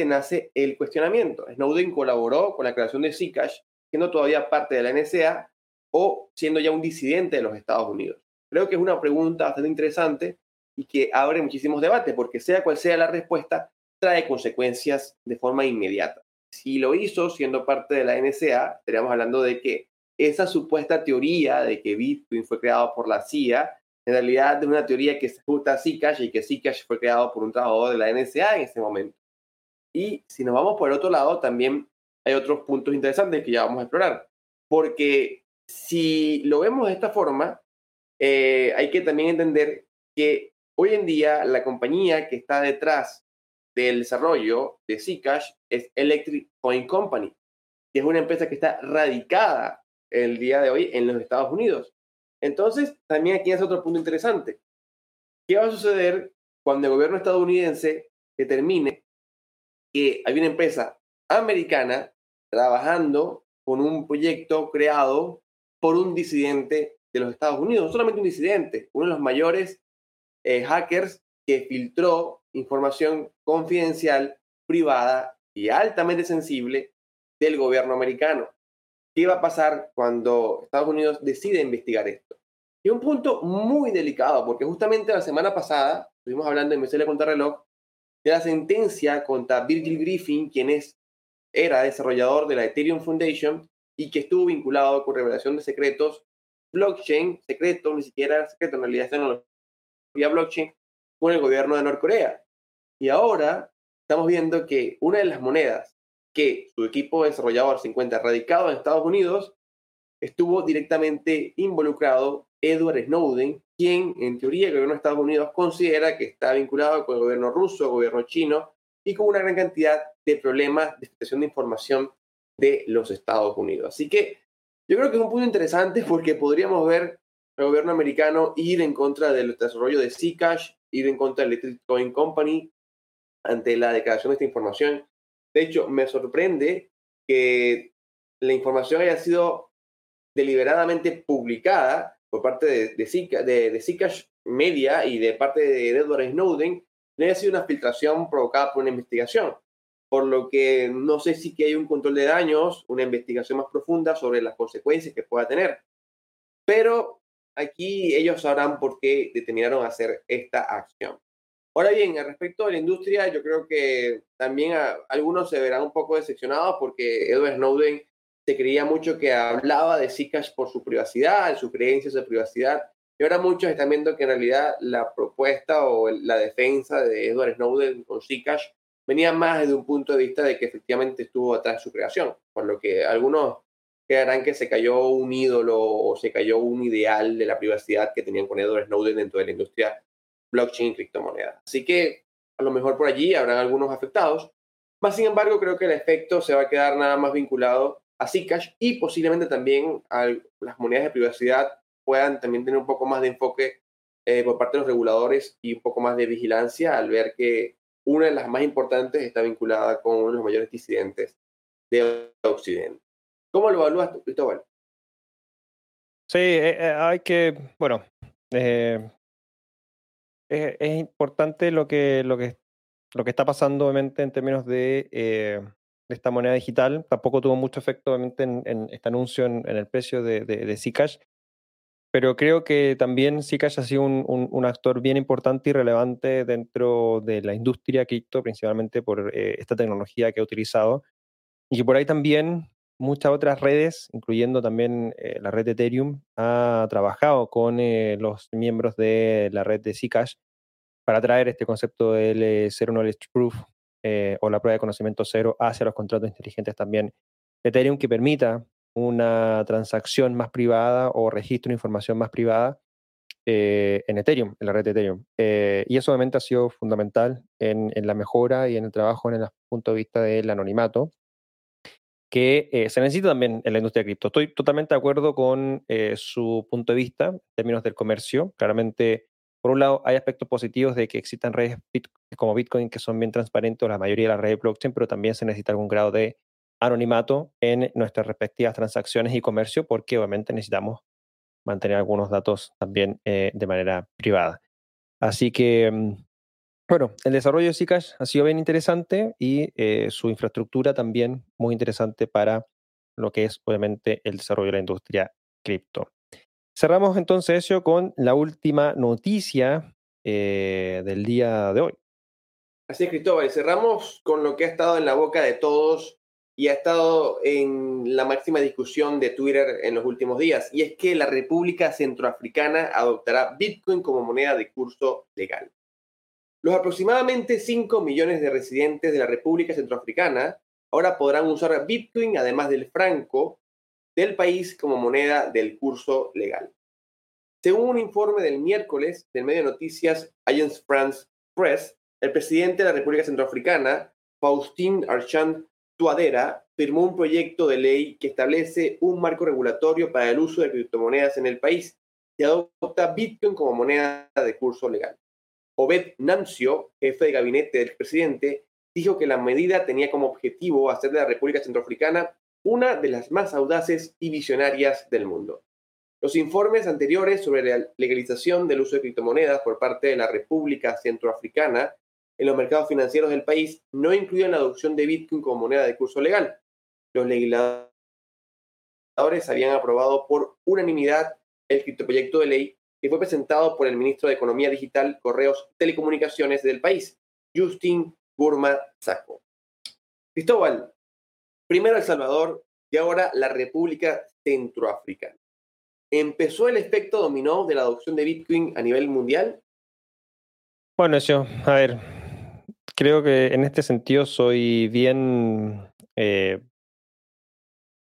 nace el cuestionamiento. Snowden colaboró con la creación de Zcash siendo todavía parte de la NSA o siendo ya un disidente de los Estados Unidos? Creo que es una pregunta bastante interesante y que abre muchísimos debates, porque sea cual sea la respuesta, trae consecuencias de forma inmediata. Si lo hizo siendo parte de la NSA, estaríamos hablando de que esa supuesta teoría de que Bitcoin fue creado por la CIA, en realidad es una teoría que se ajusta a Zcash y que Zcash fue creado por un trabajador de la NSA en ese momento. Y si nos vamos por el otro lado, también hay otros puntos interesantes que ya vamos a explorar. Porque si lo vemos de esta forma, eh, hay que también entender que hoy en día la compañía que está detrás del desarrollo de Zcash es Electric Coin Company, que es una empresa que está radicada el día de hoy en los Estados Unidos. Entonces, también aquí es otro punto interesante. ¿Qué va a suceder cuando el gobierno estadounidense determine que hay una empresa americana trabajando con un proyecto creado por un disidente de los Estados Unidos, no solamente un disidente, uno de los mayores eh, hackers que filtró información confidencial, privada y altamente sensible del gobierno americano. qué va a pasar cuando Estados Unidos decide investigar esto. Y un punto muy delicado, porque justamente la semana pasada estuvimos hablando en contra Contrarreloj de la sentencia contra Virgil Griffin, quien es, era desarrollador de la Ethereum Foundation y que estuvo vinculado con revelación de secretos, blockchain, secreto, ni siquiera secreto, en realidad es tecnología blockchain, con el gobierno de Norcorea. Y ahora estamos viendo que una de las monedas que su equipo desarrollador se encuentra radicado en Estados Unidos estuvo directamente involucrado Edward Snowden, quien en teoría el gobierno de Estados Unidos considera que está vinculado con el gobierno ruso, el gobierno chino y con una gran cantidad de problemas de expresión de información de los Estados Unidos. Así que yo creo que es un punto interesante porque podríamos ver al gobierno americano ir en contra del desarrollo de Zcash, ir en contra del Electric Coin Company ante la declaración de esta información. De hecho, me sorprende que la información haya sido deliberadamente publicada por parte de, de, de, Zcash Media y de parte de Edward Snowden, no haya sido una filtración provocada por una investigación. Por lo que no sé si que hay un control de daños, una investigación más profunda sobre las consecuencias que pueda tener. Pero aquí ellos sabrán por qué determinaron hacer esta acción. Ahora bien, respecto a la industria, yo creo que también algunos se verán un poco decepcionados porque Edward Snowden se creía mucho que hablaba de Zcash por su privacidad, sus creencias de privacidad. Y ahora muchos están viendo que en realidad la propuesta o la defensa de Edward Snowden con Zcash venía más desde un punto de vista de que efectivamente estuvo atrás de su creación, por lo que algunos creerán que se cayó un ídolo o se cayó un ideal de la privacidad que tenían con Edward Snowden dentro de la industria blockchain y criptomonedas. Así que a lo mejor por allí habrán algunos afectados, más sin embargo creo que el efecto se va a quedar nada más vinculado a Zcash y posiblemente también a las monedas de privacidad puedan también tener un poco más de enfoque eh, por parte de los reguladores y un poco más de vigilancia al ver que una de las más importantes está vinculada con uno de los mayores disidentes de Occidente. ¿Cómo lo evalúas tú, Cristóbal? Sí, eh, eh, hay que, bueno, es, importante lo que, lo, que, lo que está pasando obviamente en términos de esta moneda digital. Tampoco tuvo mucho efecto, obviamente, en, este anuncio en, el precio de, de, Zcash. Pero creo que también Zcash ha sido un, actor bien importante y relevante dentro de la industria cripto, principalmente por eh, esta tecnología que ha utilizado. Y que por ahí también muchas otras redes, incluyendo también eh, la red de Ethereum, ha trabajado con eh, los miembros de la red de Zcash para traer este concepto del Zero Knowledge Proof o la prueba de conocimiento cero hacia los contratos inteligentes también Ethereum que permita una transacción más privada o registro de información más privada eh, en Ethereum, en la red de Ethereum. Eh, y eso obviamente ha sido fundamental en, la mejora y en el trabajo en el punto de vista del anonimato, que se necesita también en la industria de cripto. Estoy totalmente de acuerdo con su punto de vista en términos del comercio. Claramente por un lado, hay aspectos positivos de que existan redes como Bitcoin que son bien transparentes, la mayoría de las redes blockchain, pero también se necesita algún grado de anonimato en nuestras respectivas transacciones y comercio, porque obviamente necesitamos mantener algunos datos también eh, de manera privada. Así que, mm, bueno, el desarrollo de Zcash ha sido bien interesante y eh, su infraestructura también muy interesante para lo que es obviamente el desarrollo de la industria cripto. Cerramos entonces eso con la última noticia eh, del día de hoy. Así es, Cristóbal. Cerramos con lo que ha estado en la boca de todos y ha estado en la máxima discusión de Twitter en los últimos días, y es que la República Centroafricana adoptará Bitcoin como moneda de curso legal. Los aproximadamente 5 millones de residentes de la República Centroafricana ahora podrán usar Bitcoin, además del franco, del país como moneda del curso legal. Según un informe del miércoles del medio de noticias Agence France Press, el presidente de la República Centroafricana, Faustin Archand Tuadera, firmó un proyecto de ley que establece un marco regulatorio para el uso de criptomonedas en el país y adopta Bitcoin como moneda de curso legal. Obed Nancio, jefe de gabinete del presidente, dijo que la medida tenía como objetivo hacer de la República Centroafricana una de las más audaces y visionarias del mundo. Los informes anteriores sobre la legalización del uso de criptomonedas por parte de la República Centroafricana en los mercados financieros del país no incluían la adopción de Bitcoin como moneda de curso legal. Los legisladores habían aprobado por unanimidad el criptoproyecto de ley que fue presentado por el ministro de Economía Digital, Correos y Telecomunicaciones del país, Justin Burma Saco. Cristóbal, primero El Salvador y ahora la República Centroafricana. ¿Empezó el efecto dominó de la adopción de Bitcoin a nivel mundial? Bueno, yo, a ver, creo que en este sentido soy bien, eh,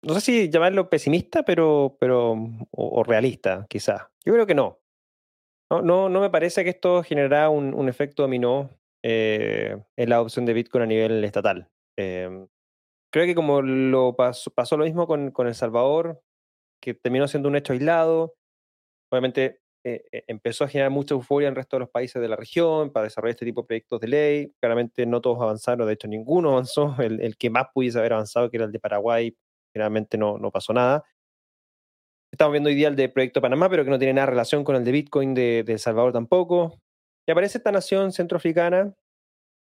no sé si llamarlo pesimista, pero, pero o, realista, quizás. Yo creo que no. No, no, no me parece que esto generará un, un efecto dominó eh, en la adopción de Bitcoin a nivel estatal. Em, creo que como lo pasó, pasó lo mismo con, con El Salvador, que terminó siendo un hecho aislado, obviamente eh, eh, empezó a generar mucha euforia en el resto de los países de la región para desarrollar este tipo de proyectos de ley. Claramente no todos avanzaron, de hecho ninguno (laughs) avanzó. El, que más pudiese haber avanzado, que era el de Paraguay, generalmente no, no pasó nada. Estamos viendo hoy día el de Proyecto Panamá, pero que no tiene nada relación con el de Bitcoin de, de El Salvador tampoco. Y aparece esta nación centroafricana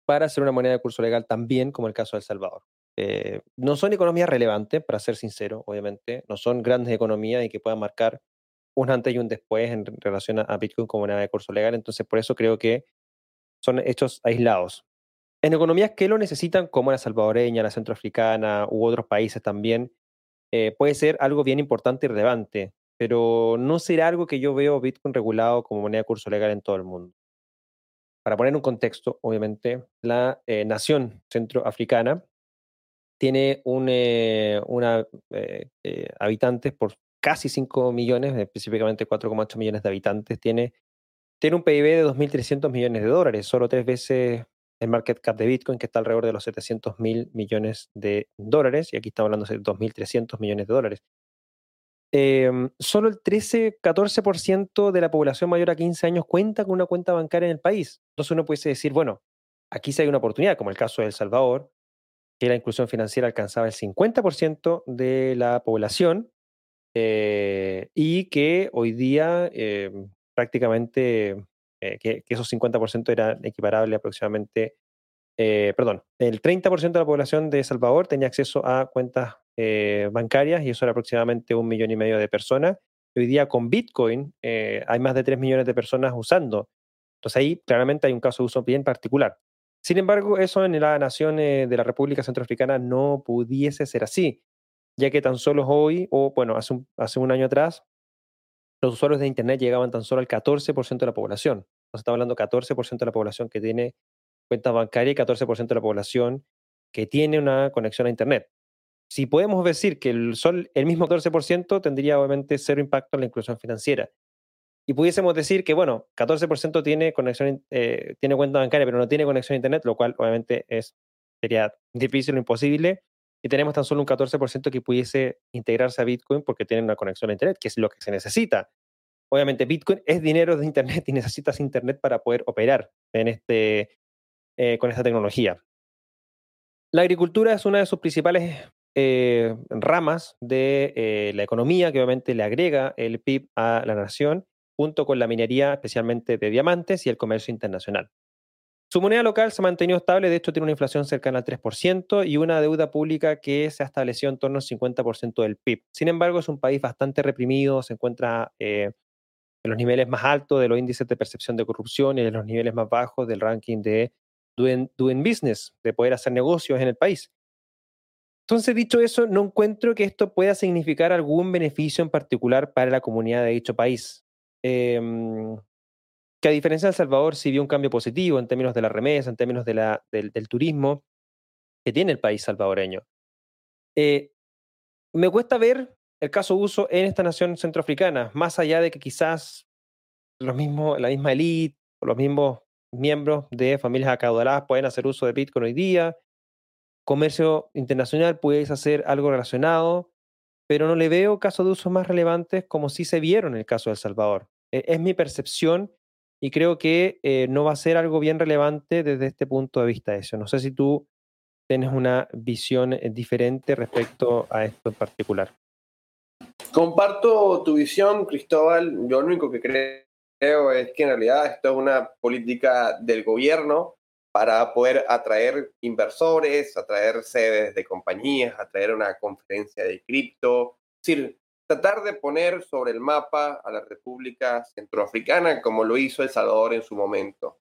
para hacer una moneda de curso legal también, como el caso de El Salvador. Eh, no son economías relevantes, para ser sincero, obviamente, no son grandes economías y que puedan marcar un antes y un después en relación a, Bitcoin como moneda de curso legal. Entonces, por eso creo que son hechos aislados. En economías que lo necesitan, como la salvadoreña, la centroafricana u otros países también, eh, puede ser algo bien importante y relevante, pero no será algo que yo veo Bitcoin regulado como moneda de curso legal en todo el mundo. Para poner un contexto, obviamente, la eh, nación centroafricana tiene un, eh, una, habitantes por casi 5 millones, específicamente 4,8 millones de habitantes, tiene, tiene un PIB de 2.300 millones de dólares, solo tres veces el market cap de Bitcoin, que está alrededor de los 700 mil millones de dólares, y aquí estamos hablando de 2.300 millones de dólares. Em, solo el 13-14% de la población mayor a 15 años cuenta con una cuenta bancaria en el país. Entonces uno puede decir, bueno, aquí sí hay una oportunidad, como el caso de El Salvador, que la inclusión financiera alcanzaba el 50% de la población eh, y que hoy día em, prácticamente eh, que, esos 50% eran equiparables aproximadamente, eh, perdón, el 30% de la población de Salvador tenía acceso a cuentas bancarias y eso era aproximadamente un millón y medio de personas. Hoy día con Bitcoin hay más de 3 millones de personas usando. Entonces ahí claramente hay un caso de uso bien particular. Sin embargo, eso en la nación de la República Centroafricana no pudiese ser así ya que tan solo hoy, o bueno, hace un, hace un año atrás, los usuarios de Internet llegaban tan solo al 14% de la población. Entonces estamos hablando 14% de la población que tiene cuenta bancaria y 14% de la población que tiene una conexión a Internet. Si podemos decir que el, sol, el mismo 14% tendría obviamente cero impacto en la inclusión financiera. Y pudiésemos decir que, bueno, 14% tiene, conexión, eh, tiene cuenta bancaria, pero no tiene conexión a Internet, lo cual obviamente es, sería difícil o imposible y tenemos tan solo un 14% que pudiese integrarse a Bitcoin porque tienen una conexión a Internet, que es lo que se necesita. Obviamente Bitcoin es dinero de Internet (laughs) y necesitas Internet para poder operar en este, eh, con esta tecnología. La agricultura es una de sus principales eh, ramas de eh, la economía que obviamente le agrega el PIB a la nación, junto con la minería, especialmente de diamantes y el comercio internacional. Su moneda local se ha mantenido estable, de hecho tiene una inflación cercana al 3% y una deuda pública que se ha establecido en torno al 50% del PIB. Sin embargo, es un país bastante reprimido, se encuentra eh, en los niveles más altos de los índices de percepción de corrupción y en los niveles más bajos del ranking de doing, doing business, de poder hacer negocios en el país. Entonces, dicho eso, no encuentro que esto pueda significar algún beneficio en particular para la comunidad de dicho país. Eh, que a diferencia de El Salvador sí vio un cambio positivo en términos de la remesa, en términos del, turismo que tiene el país salvadoreño. Eh, me cuesta ver el caso uso en esta nación centroafricana, más allá de que quizás los mismos, la misma élite o los mismos miembros de familias acaudaladas pueden hacer uso de Bitcoin hoy día. Comercio internacional puede hacer algo relacionado, pero no le veo casos de uso más relevantes como sí se vieron en el caso de El Salvador. E, es mi percepción y creo que eh, no va a ser algo bien relevante desde este punto de vista eso. No sé si tú tienes una visión eh, diferente respecto a esto en particular. Comparto tu visión, Cristóbal. Yo lo único que creo es que en realidad esto es una política del gobierno para poder atraer inversores, atraer sedes de compañías, atraer una conferencia de cripto, decir, tratar de poner sobre el mapa a la República Centroafricana como lo hizo El Salvador en su momento.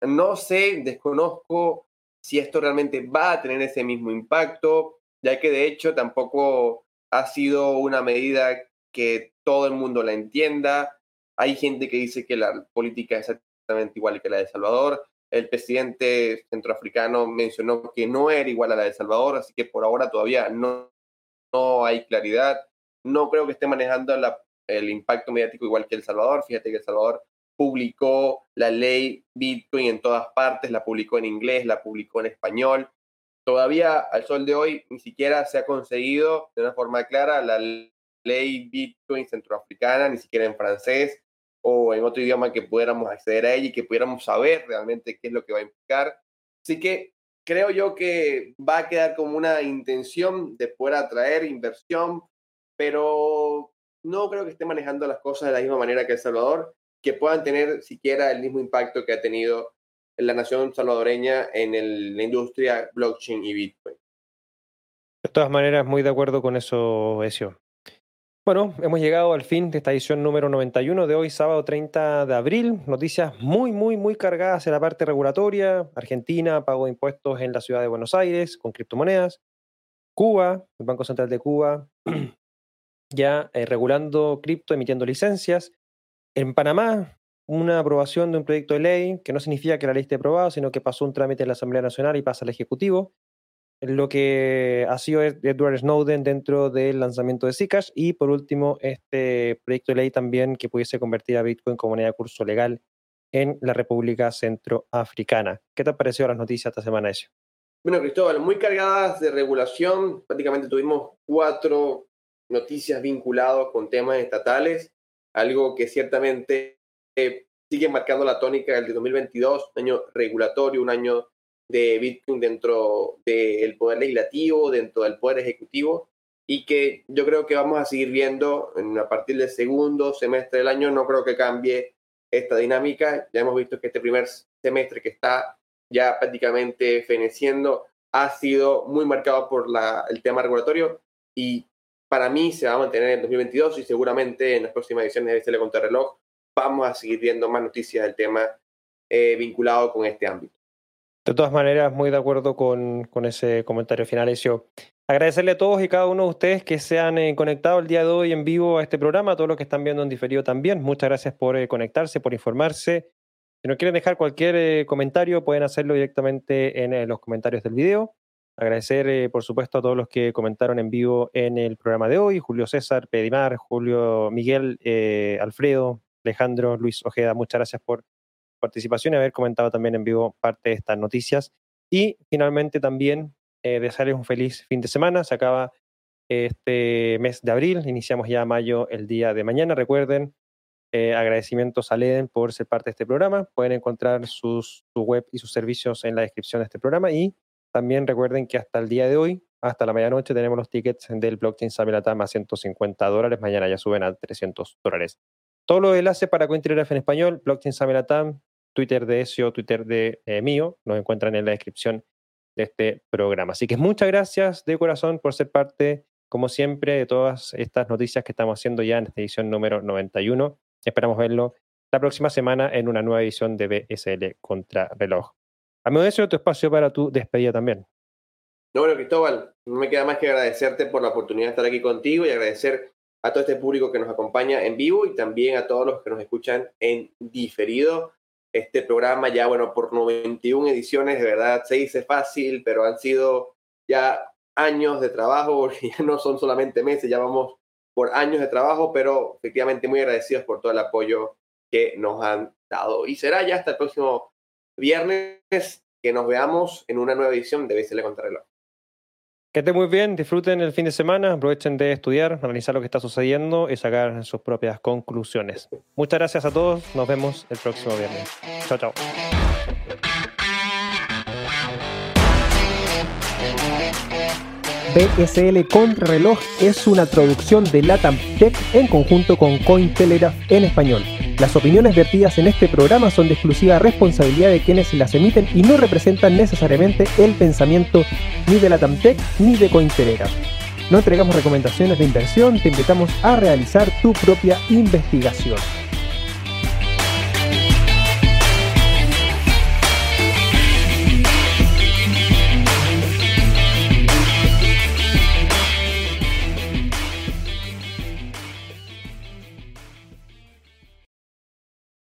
No sé, desconozco si esto realmente va a tener ese mismo impacto, ya que de hecho tampoco ha sido una medida que todo el mundo la entienda. Hay gente que dice que la política es exactamente igual que la de El Salvador. El presidente centroafricano mencionó que no era igual a la de El Salvador, así que por ahora todavía no, no hay claridad. No creo que esté manejando el impacto mediático igual que El Salvador. Fíjate que El Salvador publicó la ley Bitcoin en todas partes, la publicó en inglés, la publicó en español. Todavía al sol de hoy ni siquiera se ha conseguido de una forma clara la ley Bitcoin centroafricana, ni siquiera en francés o en otro idioma que pudiéramos acceder a ella y que pudiéramos saber realmente qué es lo que va a implicar. Así que creo yo que va a quedar como una intención de poder atraer inversión, pero no creo que esté manejando las cosas de la misma manera que El Salvador que puedan tener siquiera el mismo impacto que ha tenido la nación salvadoreña en la industria blockchain y Bitcoin. De todas maneras, muy de acuerdo con eso, Ezio. Bueno, hemos llegado al fin de esta edición número 91 de hoy, sábado 30 de abril. Noticias muy, muy, muy cargadas en la parte regulatoria. Argentina, pago de impuestos en la ciudad de Buenos Aires con criptomonedas. Cuba, el Banco Central de Cuba, (clears throat) ya eh, regulando cripto, emitiendo licencias. En Panamá, una aprobación de un proyecto de ley, que no significa que la ley esté aprobada, sino que pasó un trámite en la Asamblea Nacional y pasa al Ejecutivo. Lo que ha sido Edward Snowden dentro del lanzamiento de Zcash. Y por último, este proyecto de ley también que pudiese convertir a Bitcoin como moneda de curso legal en la República Centroafricana. ¿Qué te ha parecido las noticias esta semana, eso? Bueno, Cristóbal, muy cargadas de regulación. Prácticamente tuvimos cuatro noticias vinculadas con temas estatales algo que ciertamente eh, sigue marcando la tónica del 2022, un año regulatorio, un año de Bitcoin dentro del poder legislativo, dentro del poder ejecutivo, y que yo creo que vamos a seguir viendo a partir del segundo semestre del año, no creo que cambie esta dinámica. Ya hemos visto que este primer semestre que está ya prácticamente feneciendo ha sido muy marcado por la, el tema regulatorio y para mí se va a mantener en 2022 y seguramente en las próximas ediciones de BCL Contrarreloj vamos a seguir viendo más noticias del tema eh, vinculado con este ámbito. De todas maneras, muy de acuerdo con, con ese comentario final. Agradecerle a todos y cada uno de ustedes que se han eh, conectado el día de hoy en vivo a este programa, a todos los que están viendo en diferido también. Muchas gracias por eh, conectarse, por informarse. Si no quieren dejar cualquier comentario, pueden hacerlo directamente en los comentarios del video. Agradecer, eh, por supuesto, a todos los que comentaron en vivo en el programa de hoy. Julio César, Pedimar, Julio Miguel, eh, Alfredo, Alejandro, Luis Ojeda, muchas gracias por participación y haber comentado también en vivo parte de estas noticias. Y finalmente también eh, desearles un feliz fin de semana. Se acaba este mes de abril, iniciamos ya mayo el día de mañana. Recuerden, agradecimientos a Leden por ser parte de este programa. Pueden encontrar sus, su web y sus servicios en la descripción de este programa y también recuerden que hasta el día de hoy, hasta la medianoche, tenemos los tickets del blockchain Samilatam a 150 dólares. Mañana ya suben a 300 dólares. Todos los enlaces para CoinTelegraph en español, blockchain Samilatam, Twitter de Ezio, Twitter de eh, mío, nos encuentran en la descripción de este programa. Así que muchas gracias de corazón por ser parte, como siempre, de todas estas noticias que estamos haciendo ya en esta edición número 91. Esperamos verlo la próxima semana en una nueva edición de BSL Contra Reloj. Amigo de eso, tu espacio para tu despedida también. No, bueno, Cristóbal, no me queda más que agradecerte por la oportunidad de estar aquí contigo y agradecer a todo este público que nos acompaña en vivo y también a todos los que nos escuchan en diferido. Este programa ya, bueno, por 91 ediciones, de verdad, se dice fácil, pero han sido ya años de trabajo, (laughs) ya no son solamente meses, ya vamos por años de trabajo, pero efectivamente muy agradecidos por todo el apoyo que nos han dado. Y será ya hasta el próximo viernes que nos veamos en una nueva edición de BCL Contrarreloj. Que esté muy bien, disfruten el fin de semana, aprovechen de estudiar, analizar lo que está sucediendo y sacar sus propias conclusiones. Muchas gracias a todos, nos vemos el próximo viernes. Chao, chao. BSL Contrarreloj es una traducción de Latam Tech en conjunto con Cointelegraph en español. Las opiniones vertidas en este programa son de exclusiva responsabilidad de quienes las emiten y no representan necesariamente el pensamiento ni de la TAMTEC ni de Cointelegraph. No entregamos recomendaciones de inversión, te invitamos a realizar tu propia investigación.